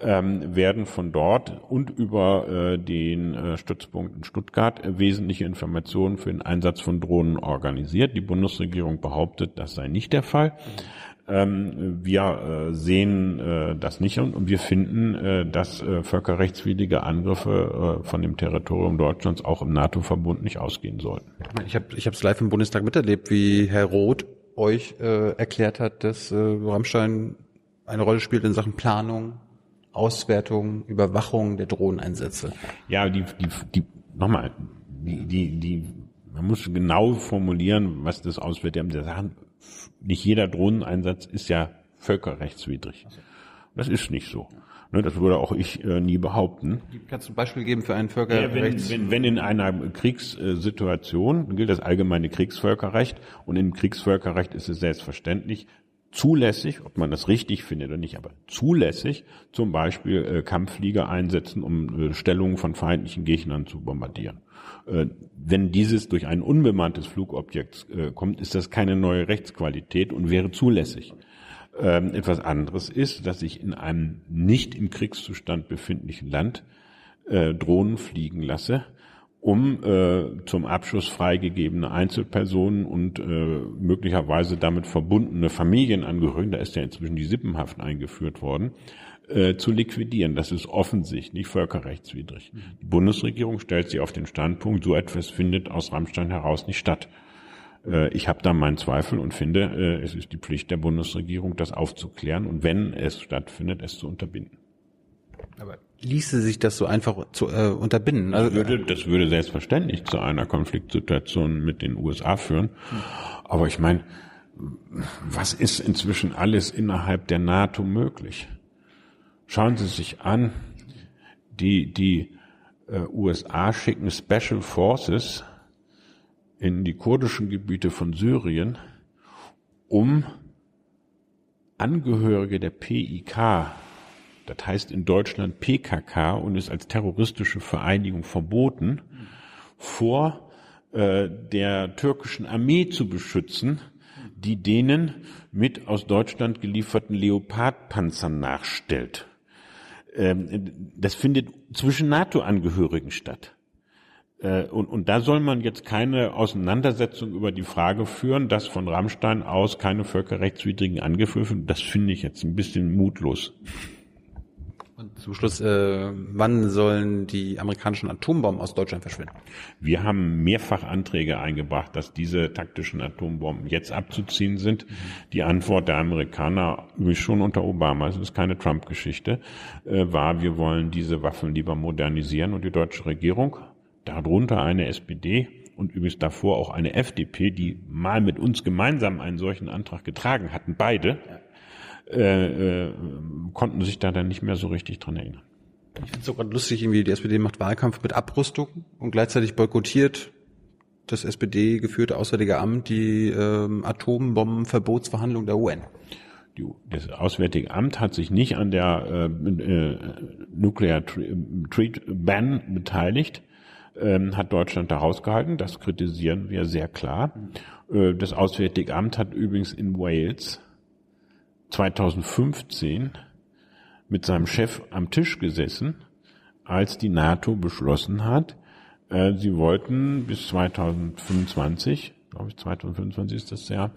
ähm, werden von dort und über äh, den äh, Stützpunkt in Stuttgart wesentliche Informationen für den Einsatz von Drohnen organisiert. Die Bundesregierung behauptet, das sei nicht der Fall. Ähm, wir äh, sehen äh, das nicht und, und wir finden, äh, dass äh, völkerrechtswidrige Angriffe äh, von dem Territorium Deutschlands auch im NATO-Verbund nicht ausgehen sollten. Ich habe ich es live im Bundestag miterlebt, wie Herr Roth euch äh, erklärt hat, dass Rammstein eine Rolle spielt in Sachen Planung, Auswertung, Überwachung der Drohneneinsätze. Ja, die, die, die nochmal, die, die, die, man muss genau formulieren, was das Auswärtige der Sachen nicht jeder Drohneneinsatz ist ja völkerrechtswidrig. Das ist nicht so. Ne, das würde auch ich äh, nie behaupten. Kannst du ein Beispiel geben für einen Völkerrechts? Ja, wenn, wenn, wenn in einer Kriegssituation gilt das allgemeine Kriegsvölkerrecht und im Kriegsvölkerrecht ist es selbstverständlich zulässig, ob man das richtig findet oder nicht, aber zulässig zum Beispiel äh, Kampfflieger einsetzen, um äh, Stellungen von feindlichen Gegnern zu bombardieren. Äh, wenn dieses durch ein unbemanntes Flugobjekt äh, kommt, ist das keine neue Rechtsqualität und wäre zulässig. Ähm, etwas anderes ist, dass ich in einem nicht im Kriegszustand befindlichen Land äh, Drohnen fliegen lasse, um äh, zum Abschuss freigegebene Einzelpersonen und äh, möglicherweise damit verbundene Familienangehörigen, da ist ja inzwischen die Sippenhaft eingeführt worden, äh, zu liquidieren. Das ist offensichtlich völkerrechtswidrig. Die Bundesregierung stellt sich auf den Standpunkt, so etwas findet aus Rammstein heraus nicht statt. Äh, ich habe da meinen Zweifel und finde, äh, es ist die Pflicht der Bundesregierung, das aufzuklären und wenn es stattfindet, es zu unterbinden. Aber ließe sich das so einfach zu, äh, unterbinden? Also, das, würde, das würde selbstverständlich zu einer Konfliktsituation mit den USA führen. Aber ich meine, was ist inzwischen alles innerhalb der NATO möglich? Schauen Sie sich an, die, die äh, USA schicken Special Forces in die kurdischen Gebiete von Syrien, um Angehörige der PIK, das heißt in Deutschland PKK und ist als terroristische Vereinigung verboten, vor äh, der türkischen Armee zu beschützen, die denen mit aus Deutschland gelieferten Leopardpanzern nachstellt. Ähm, das findet zwischen NATO-Angehörigen statt. Äh, und, und da soll man jetzt keine Auseinandersetzung über die Frage führen, dass von Rammstein aus keine völkerrechtswidrigen Angriffe, das finde ich jetzt ein bisschen mutlos. Und zum Schluss, äh, wann sollen die amerikanischen Atombomben aus Deutschland verschwinden? Wir haben mehrfach Anträge eingebracht, dass diese taktischen Atombomben jetzt abzuziehen sind. Die Antwort der Amerikaner, wie schon unter Obama, es ist keine Trump-Geschichte, äh, war, wir wollen diese Waffen lieber modernisieren und die deutsche Regierung, darunter eine SPD, und übrigens davor auch eine FDP, die mal mit uns gemeinsam einen solchen Antrag getragen hatten, beide, äh, äh, konnten sich da dann nicht mehr so richtig dran erinnern. Ich finde es sogar lustig, irgendwie die SPD macht Wahlkampf mit Abrüstung und gleichzeitig boykottiert das SPD-geführte Auswärtige Amt die ähm, Atombombenverbotsverhandlung der UN. Das Auswärtige Amt hat sich nicht an der äh, äh, Nuclear Treat Ban beteiligt, ähm, hat Deutschland da rausgehalten. Das kritisieren wir sehr klar. Äh, das Auswärtige Amt hat übrigens in Wales 2015 mit seinem Chef am Tisch gesessen, als die NATO beschlossen hat, äh, sie wollten bis 2025, glaube ich 2025 ist das Jahr,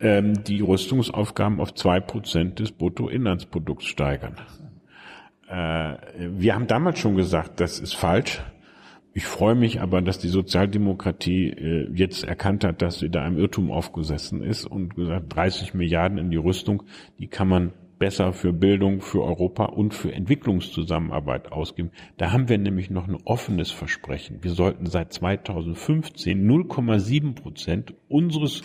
ähm, die Rüstungsaufgaben auf zwei Prozent des Bruttoinlandsprodukts steigern. Äh, wir haben damals schon gesagt, das ist falsch. Ich freue mich aber, dass die Sozialdemokratie äh, jetzt erkannt hat, dass sie da einem Irrtum aufgesessen ist und gesagt, 30 Milliarden in die Rüstung, die kann man besser für Bildung, für Europa und für Entwicklungszusammenarbeit ausgeben. Da haben wir nämlich noch ein offenes Versprechen. Wir sollten seit 2015 0,7 Prozent unseres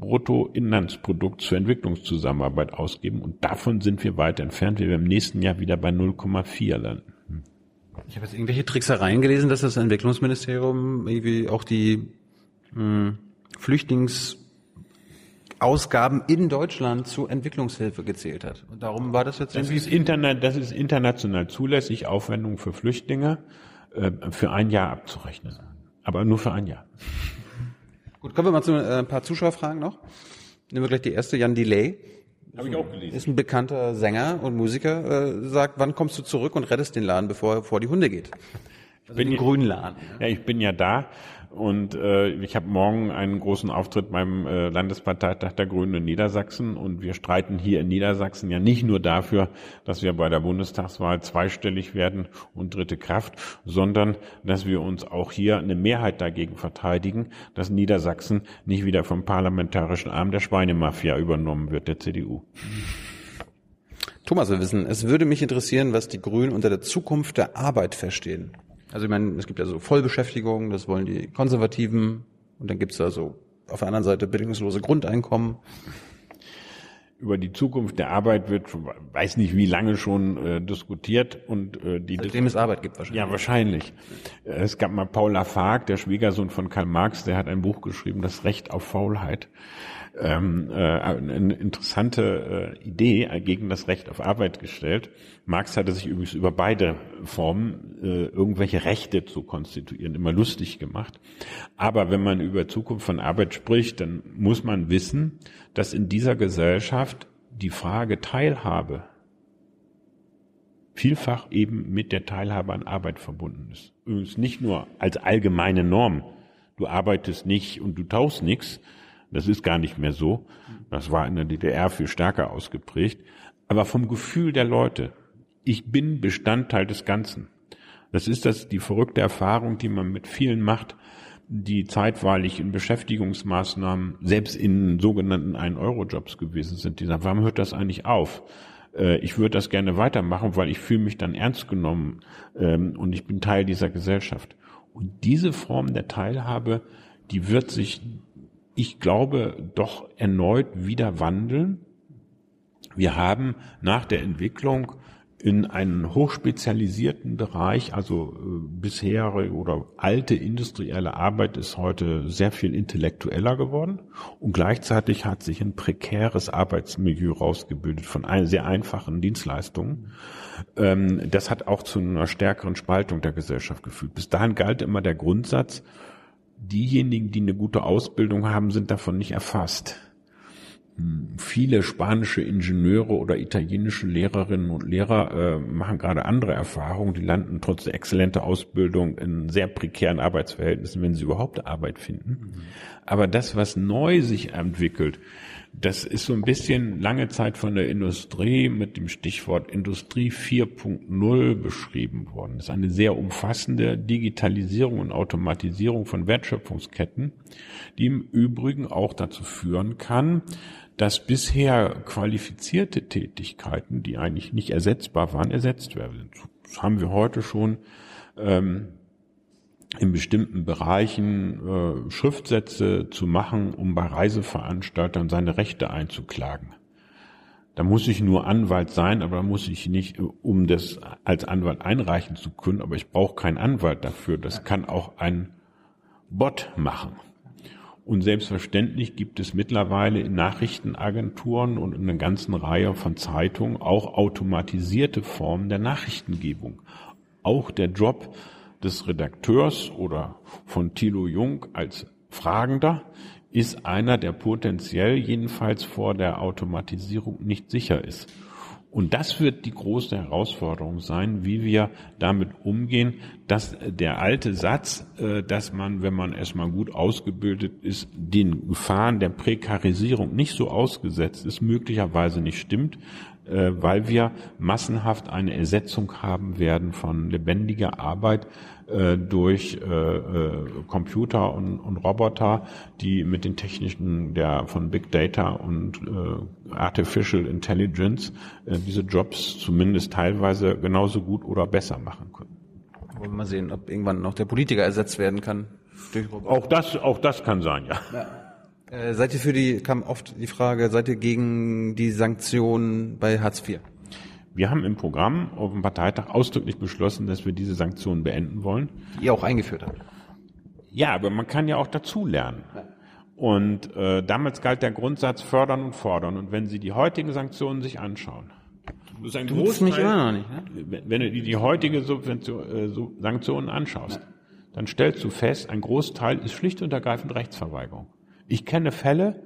Bruttoinlandsprodukts für Entwicklungszusammenarbeit ausgeben und davon sind wir weit entfernt. Wir werden im nächsten Jahr wieder bei 0,4 landen. Ich habe jetzt irgendwelche Tricksereien gelesen, dass das Entwicklungsministerium irgendwie auch die mh, hm, Flüchtlingsausgaben in Deutschland zu Entwicklungshilfe gezählt hat. Und darum war das jetzt das ist, interna das ist international zulässig, Aufwendungen für Flüchtlinge äh, für ein Jahr abzurechnen. Aber nur für ein Jahr. Gut, kommen wir mal zu äh, ein paar Zuschauerfragen noch. Nehmen wir gleich die erste, Jan Delay. Habe ich auch gelesen. Ist ein bekannter Sänger und Musiker, äh, sagt, wann kommst du zurück und rettest den Laden, bevor er vor die Hunde geht? Also bin den grünen Laden. Ja, ich bin ja da und äh, ich habe morgen einen großen Auftritt beim äh, Landesparteitag der Grünen in Niedersachsen. Und wir streiten hier in Niedersachsen ja nicht nur dafür, dass wir bei der Bundestagswahl zweistellig werden und dritte Kraft, sondern dass wir uns auch hier eine Mehrheit dagegen verteidigen, dass Niedersachsen nicht wieder vom parlamentarischen Arm der Schweinemafia übernommen wird, der CDU. Thomas, wir wissen, es würde mich interessieren, was die Grünen unter der Zukunft der Arbeit verstehen. Also ich meine, es gibt ja so Vollbeschäftigung, das wollen die Konservativen und dann gibt's da so auf der anderen Seite bedingungslose Grundeinkommen. Über die Zukunft der Arbeit wird, weiß nicht wie lange schon äh, diskutiert und äh, die Seitdem es Arbeit gibt wahrscheinlich. Ja, wahrscheinlich. Es gab mal Paul Lafargue, der Schwiegersohn von Karl Marx, der hat ein Buch geschrieben, das Recht auf Faulheit ähm, äh, eine interessante äh, Idee gegen das Recht auf Arbeit gestellt. Marx hatte sich übrigens über beide Formen äh, irgendwelche Rechte zu konstituieren immer lustig gemacht. Aber wenn man über Zukunft von Arbeit spricht, dann muss man wissen, dass in dieser Gesellschaft die Frage Teilhabe vielfach eben mit der Teilhabe an Arbeit verbunden ist. Übrigens nicht nur als allgemeine Norm. Du arbeitest nicht und du tauchst nichts, das ist gar nicht mehr so. Das war in der DDR viel stärker ausgeprägt. Aber vom Gefühl der Leute, ich bin Bestandteil des Ganzen. Das ist das, die verrückte Erfahrung, die man mit vielen macht, die zeitweilig in Beschäftigungsmaßnahmen, selbst in sogenannten Ein-Euro-Jobs gewesen sind. Die sagen, warum hört das eigentlich auf? Äh, ich würde das gerne weitermachen, weil ich fühle mich dann ernst genommen ähm, und ich bin Teil dieser Gesellschaft. Und diese Form der Teilhabe, die wird sich ich glaube, doch erneut wieder wandeln. Wir haben nach der Entwicklung in einen hochspezialisierten Bereich, also äh, bisherige oder alte industrielle Arbeit ist heute sehr viel intellektueller geworden und gleichzeitig hat sich ein prekäres Arbeitsmilieu rausgebildet von sehr einfachen Dienstleistungen. Ähm, das hat auch zu einer stärkeren Spaltung der Gesellschaft geführt. Bis dahin galt immer der Grundsatz, diejenigen, die eine gute Ausbildung haben, sind davon nicht erfasst. Hm, viele spanische Ingenieure oder italienische Lehrerinnen und Lehrer äh, machen gerade andere Erfahrungen. Die landen trotz der exzellenter Ausbildung in sehr prekären Arbeitsverhältnissen, wenn sie überhaupt Arbeit finden. Mhm. Aber das, was neu sich entwickelt, das ist so ein bisschen lange Zeit von der Industrie mit dem Stichwort Industrie 4.0 beschrieben worden. Das ist eine sehr umfassende Digitalisierung und Automatisierung von Wertschöpfungsketten, die im Übrigen auch dazu führen kann, dass bisher qualifizierte Tätigkeiten, die eigentlich nicht ersetzbar waren, ersetzt werden. Das haben wir heute schon ähm, in bestimmten Bereichen äh, Schriftsätze zu machen, um bei Reiseveranstaltern seine Rechte einzuklagen. Da muss ich nur Anwalt sein, aber da muss ich nicht, um das als Anwalt einreichen zu können, aber ich brauche keinen Anwalt dafür. Das kann auch ein Bot machen. Und selbstverständlich gibt es mittlerweile in Nachrichtenagenturen und in einer ganzen Reihe von Zeitungen auch automatisierte Formen der Nachrichtengebung. Auch der Job des Redakteurs oder von Thilo Jung als Fragender ist einer, der potenziell jedenfalls vor der Automatisierung nicht sicher ist. Und das wird die große Herausforderung sein, wie wir damit umgehen, dass der alte Satz, äh, dass man, wenn man erstmal gut ausgebildet ist, den Gefahren der Prekarisierung nicht so ausgesetzt ist, möglicherweise nicht stimmt, äh, weil wir massenhaft eine Ersetzung haben werden von lebendiger Arbeit äh, durch äh, äh, Computer und, und, Roboter, die mit den Techniken der von Big Data und äh, Artificial Intelligence diese Jobs zumindest teilweise genauso gut oder besser machen können. Wollen wir mal sehen, ob irgendwann noch der Politiker ersetzt werden kann. Auch das, auch das kann sein, ja. ja. Äh, seid ihr für die, kam oft die Frage, seid ihr gegen die Sanktionen bei Hartz IV? Wir haben im Programm auf dem Parteitag ausdrücklich beschlossen, dass wir diese Sanktionen beenden wollen. Die ihr auch eingeführt habt. Ja, aber man kann ja auch dazulernen. Und äh, damals galt der Grundsatz fördern und fordern. Und wenn Sie die heutigen Sanktionen sich anschauen, das ist ein du Großteil, mich immer noch nicht, ne? wenn du die, die heutige Subvention, äh, Sanktionen anschaust, ja. dann stellst du fest, ein Großteil ist schlicht und ergreifend Rechtsverweigerung. Ich kenne Fälle,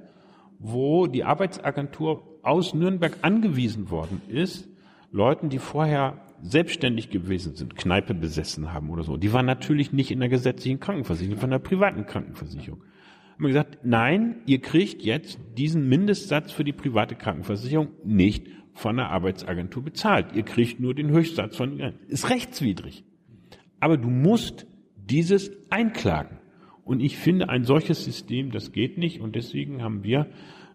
wo die Arbeitsagentur aus Nürnberg angewiesen worden ist, Leuten, die vorher selbstständig gewesen sind, Kneipe besessen haben oder so, die waren natürlich nicht in der gesetzlichen Krankenversicherung, von der privaten Krankenversicherung. Haben wir gesagt, nein, ihr kriegt jetzt diesen Mindestsatz für die private Krankenversicherung nicht von der Arbeitsagentur bezahlt. Ihr kriegt nur den Höchstsatz von, ist rechtswidrig. Aber du musst dieses einklagen. Und ich finde, ein solches System, das geht nicht. Und deswegen haben wir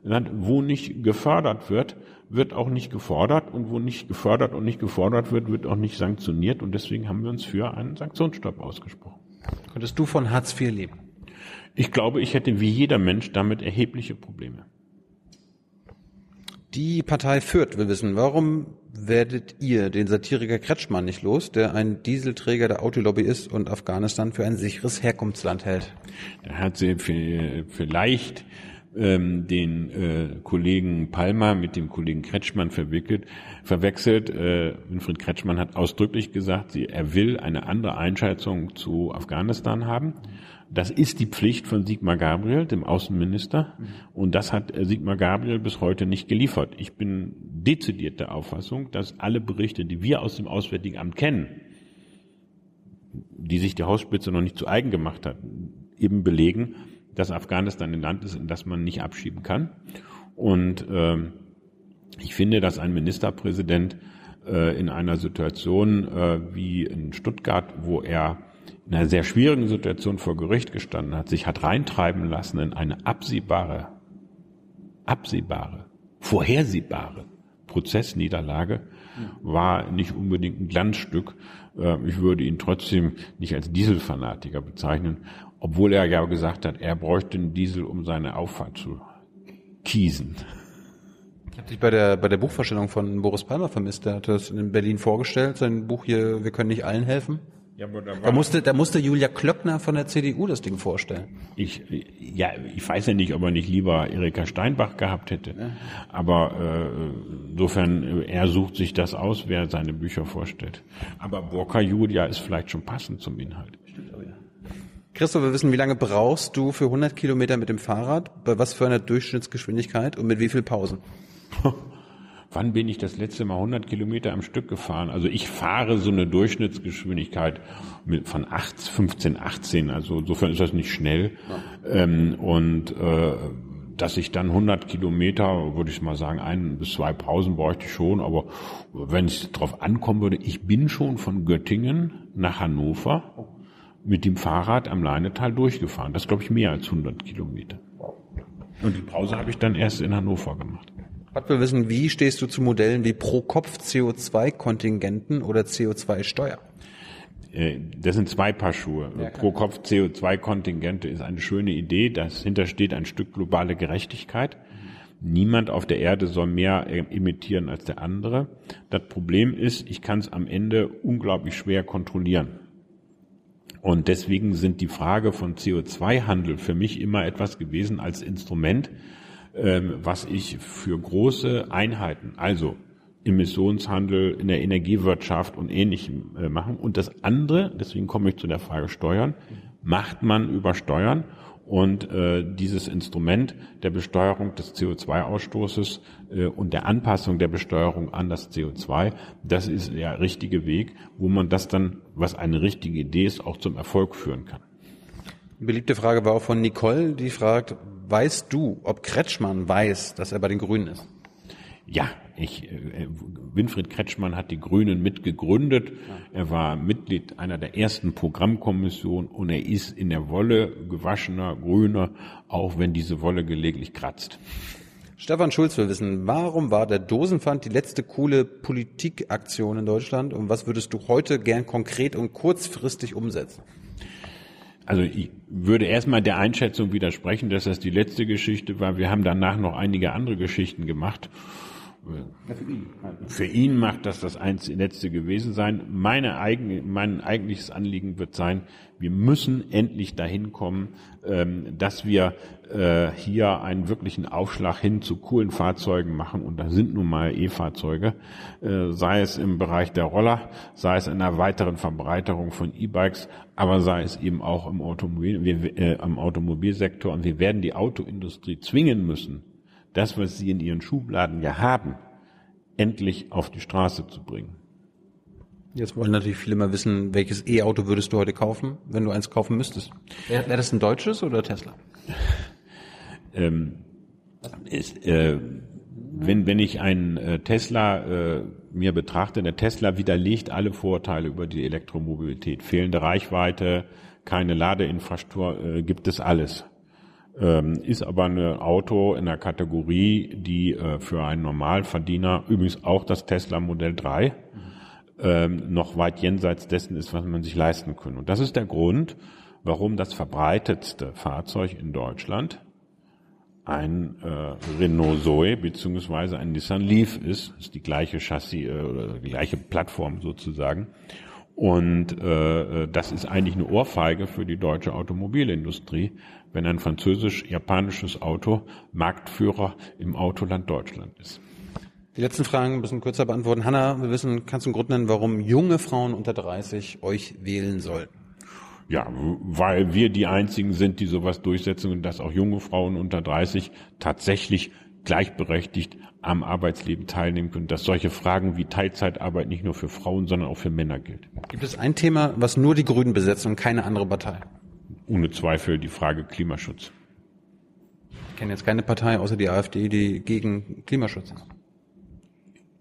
gesagt, wo nicht gefördert wird, wird auch nicht gefordert. Und wo nicht gefördert und nicht gefordert wird, wird auch nicht sanktioniert. Und deswegen haben wir uns für einen Sanktionsstopp ausgesprochen. Könntest du von Hartz IV leben? Ich glaube, ich hätte wie jeder Mensch damit erhebliche Probleme. Die Partei Fürth will wissen, warum werdet ihr den Satiriker Kretschmann nicht los, der ein Dieselträger der Autolobby ist und Afghanistan für ein sicheres Herkunftsland hält? Da hat sie vielleicht ähm, den äh, Kollegen Palmer mit dem Kollegen Kretschmann verwickelt, verwechselt. Äh, Winfried Kretschmann hat ausdrücklich gesagt, sie, er will eine andere Einschätzung zu Afghanistan haben. Das ist die Pflicht von Sigmar Gabriel, dem Außenminister. Und das hat Sigmar Gabriel bis heute nicht geliefert. Ich bin dezidiert der Auffassung, dass alle Berichte, die wir aus dem Auswärtigen Amt kennen, die sich die Hausspitze noch nicht zu eigen gemacht hat, eben belegen, dass Afghanistan ein Land ist, in das man nicht abschieben kann. Und äh, ich finde, dass ein Ministerpräsident äh, in einer Situation äh, wie in Stuttgart, wo er einer sehr schwierigen Situation vor Gericht gestanden hat, sich hat reintreiben lassen in eine absehbare, absehbare, vorhersehbare Prozessniederlage, war nicht unbedingt ein Glanzstück. Äh, ich würde ihn trotzdem nicht als Dieselfanatiker bezeichnen, obwohl er ja gesagt hat, er bräuchte einen Diesel, um seine Auffahrt zu kiesen. Ich habe dich bei der, bei der Buchvorstellung von Boris Palmer vermisst. Der hat das in Berlin vorgestellt, sein Buch hier, Wir können nicht allen helfen. Ja, aber da, da, musste, da musste Julia Klöckner von der CDU das Ding vorstellen. Ich, ja, ich weiß ja nicht, ob er nicht lieber Erika Steinbach gehabt hätte. Ja. Aber äh, insofern, er sucht sich das aus, wer seine Bücher vorstellt. Aber Burka Julia ist vielleicht schon passend zum Inhalt. Ja. Christoph, wir wissen, wie lange brauchst du für 100 Kilometer mit dem Fahrrad? Bei was für einer Durchschnittsgeschwindigkeit und mit wie viel Pausen? Wann bin ich das letzte Mal 100 Kilometer am Stück gefahren? Also ich fahre so eine Durchschnittsgeschwindigkeit mit, von 8, 15, 18. Also insofern ist das nicht schnell. Ja. Ähm, und äh, dass ich dann 100 Kilometer, würde ich mal sagen, ein bis zwei Pausen bräuchte ich schon. Aber wenn es darauf ankommen würde, ich bin schon von Göttingen nach Hannover mit dem Fahrrad am Leinetal durchgefahren. Das glaube ich mehr als 100 Kilometer. Und die Pause habe ich dann erst in Hannover gemacht. Was wir wissen, wie stehst du zu Modellen wie Pro-Kopf-CO2-Kontingenten oder CO2-Steuer? Äh, das sind zwei Paar Schuhe. Ja, Pro Kopf CO2-Kontingente ist eine schöne Idee. Dahinter steht ein Stück globale Gerechtigkeit. Niemand auf der Erde soll mehr emittieren als der andere. Das Problem ist, ich kann es am Ende unglaublich schwer kontrollieren. Und deswegen sind die Frage von CO2-Handel für mich immer etwas gewesen als Instrument, was ich für große Einheiten, also Emissionshandel in der Energiewirtschaft und ähnlichem äh, machen. Und das andere, deswegen komme ich zu der Frage Steuern, macht man über Steuern Und äh, dieses Instrument der Besteuerung des CO2-Ausstoßes äh, und der Anpassung der Besteuerung an das CO2, das ist der richtige Weg, wo man das dann, was eine richtige Idee ist, auch zum Erfolg führen kann. Beliebte Frage war auch von Nicole, die fragt, weißt du, ob Kretschmann weiß, dass er bei den Grünen ist? Ja, ich, äh, Winfried Kretschmann hat die Grünen mitgegründet. Er war Mitglied einer der ersten Programmkommissionen und er ist in der Wolle gewaschener Grüner, auch wenn diese Wolle gelegentlich kratzt. Stefan Schulz will wissen, warum war der Dosenpfand die letzte coole Politikaktion in Deutschland und was würdest du heute gern konkret und kurzfristig umsetzen? Also ich würde erstmal der Einschätzung widersprechen, dass das die letzte Geschichte war. Wir haben danach noch einige andere Geschichten gemacht für ihn macht das das einzige letzte gewesen sein. Meine eigene, mein eigentliches Anliegen wird sein, wir müssen endlich dahin kommen, ähm, dass wir äh, hier einen wirklichen Aufschlag hin zu coolen Fahrzeugen machen. Und da sind nun mal E-Fahrzeuge, äh, sei es im Bereich der Roller, sei es in einer weiteren Verbreiterung von E-Bikes, aber sei es eben auch im Automobil, wir, äh, am Automobilsektor. Und wir werden die Autoindustrie zwingen müssen, das, was sie in ihren Schubladen ja haben, endlich auf die Straße zu bringen. Jetzt wollen natürlich viele mal wissen, welches E-Auto würdest du heute kaufen, wenn du eins kaufen müsstest? Wäre wär das ein deutsches oder Tesla? ähm, ist, äh, wenn, wenn ich einen äh, Tesla äh, mir betrachte, der Tesla widerlegt alle Vorteile über die Elektromobilität. Fehlende Reichweite, keine Ladeinfrastruktur, äh, gibt es alles ähm, ist aber ein Auto in der Kategorie, die äh, für einen Normalverdiener, übrigens auch das Tesla Modell 3, ähm, noch weit jenseits dessen ist, was man sich leisten kann. Und das ist der Grund, warum das verbreitetste Fahrzeug in Deutschland ein äh, Renault Zoe beziehungsweise ein Nissan Leaf ist, ist die gleiche Chassis äh, oder die gleiche Plattform sozusagen. Und äh, das ist eigentlich eine Ohrfeige für die deutsche Automobilindustrie, wenn ein französisch-japanisches Auto Marktführer im Autoland Deutschland ist. Die letzten Fragen ein bisschen kürzer beantworten. Hanna, wir wissen, kannst du einen Grund nennen, warum junge Frauen unter 30 euch wählen sollten? Ja, weil wir die einzigen sind, die sowas durchsetzen und dass auch junge Frauen unter 30 tatsächlich gleichberechtigt am Arbeitsleben teilnehmen können, dass solche Fragen wie Teilzeitarbeit nicht nur für Frauen, sondern auch für Männer gilt. Gibt es ein Thema, was nur die Grünen besetzen und keine andere Partei? ohne Zweifel die Frage Klimaschutz. Ich kenne jetzt keine Partei außer die AfD, die gegen Klimaschutz ist.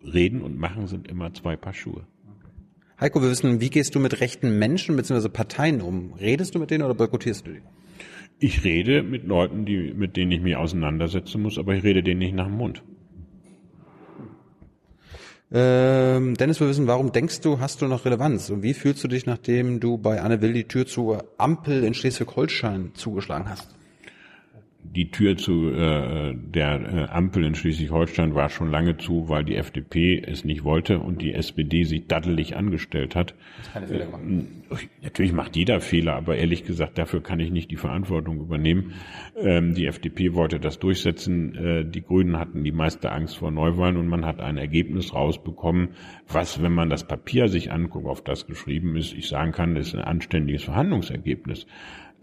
Reden und machen sind immer zwei Paar Schuhe. Heiko, wir wissen, wie gehst du mit rechten Menschen bzw. Parteien um? Redest du mit denen oder boykottierst du die? Ich rede mit Leuten, die, mit denen ich mich auseinandersetzen muss, aber ich rede denen nicht nach dem Mund. Ähm, Dennis, wir wissen, warum denkst du, hast du noch Relevanz? Und wie fühlst du dich, nachdem du bei Anne Will die Tür zur Ampel in Schleswig-Holstein zugeschlagen hast? Die Tür zu äh, der äh, Ampel in Schleswig-Holstein war schon lange zu, weil die FDP es nicht wollte und die SPD sich daddelig angestellt hat. Keine Fehler gemacht. Äh, natürlich macht jeder Fehler, aber ehrlich gesagt, dafür kann ich nicht die Verantwortung übernehmen. Ähm, die FDP wollte das durchsetzen. Äh, die Grünen hatten die meiste Angst vor Neuwahlen und man hat ein Ergebnis rausbekommen, was, wenn man das Papier sich anguckt, auf das geschrieben ist, ich sagen kann, ist ein anständiges Verhandlungsergebnis.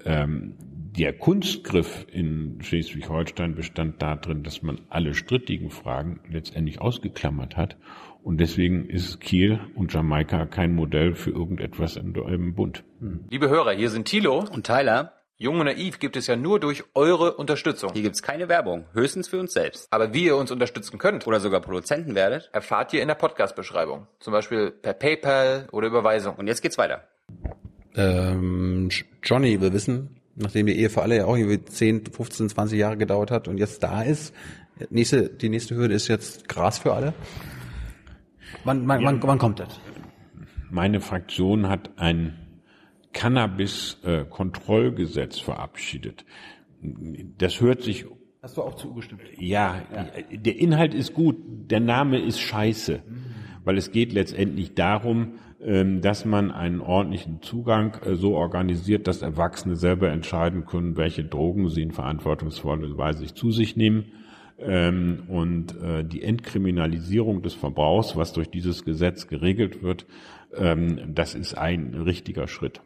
Ähm, der Kunstgriff in Schleswig-Holstein bestand darin, dass man alle strittigen Fragen letztendlich ausgeklammert hat. Und deswegen ist Kiel und Jamaika kein Modell für irgendetwas im Bund. Liebe Hörer, hier sind Thilo und Tyler. Jung und Naiv gibt es ja nur durch eure Unterstützung. Hier gibt's keine Werbung, höchstens für uns selbst. Aber wie ihr uns unterstützen könnt oder sogar Produzenten werdet, erfahrt ihr in der Podcast-Beschreibung. Zum Beispiel per PayPal oder Überweisung. Und jetzt geht's weiter. Ähm, Johnny will wissen, nachdem die Ehe für alle ja auch irgendwie 10, 15, 20 Jahre gedauert hat und jetzt da ist. Nächste, die nächste Hürde ist jetzt Gras für alle. Wann, wann, ja. wann, wann kommt das? Meine Fraktion hat ein Cannabis-Kontrollgesetz verabschiedet. Das hört sich Hast du auch zugestimmt? Ja, ja, der Inhalt ist gut, der Name ist scheiße, weil es geht letztendlich darum, dass man einen ordentlichen Zugang äh, so organisiert, dass Erwachsene selber entscheiden können, welche Drogen sie in verantwortungsvoller Weise zu sich nehmen. Ähm, und äh, die Entkriminalisierung des Verbrauchs, was durch dieses Gesetz geregelt wird, ähm, das ist ein richtiger Schritt.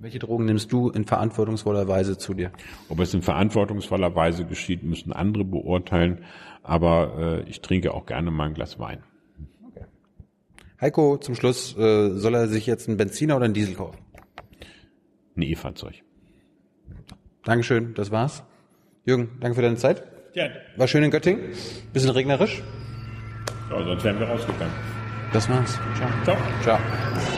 Welche Drogen nimmst du in verantwortungsvoller Weise zu dir? Ob es in verantwortungsvoller Weise geschieht, müssen andere beurteilen. Aber äh, ich trinke auch gerne mal ein Glas Wein. Heiko, zum Schluss, äh, soll er sich jetzt einen Benziner oder einen Diesel kaufen? Ein E-Fahrzeug. Dankeschön, das war's. Jürgen, danke für deine Zeit. Ja, War schön in Göttingen. Bisschen regnerisch. sonst wären wir rausgegangen. Das war's. Ciao. Ciao. Ciao.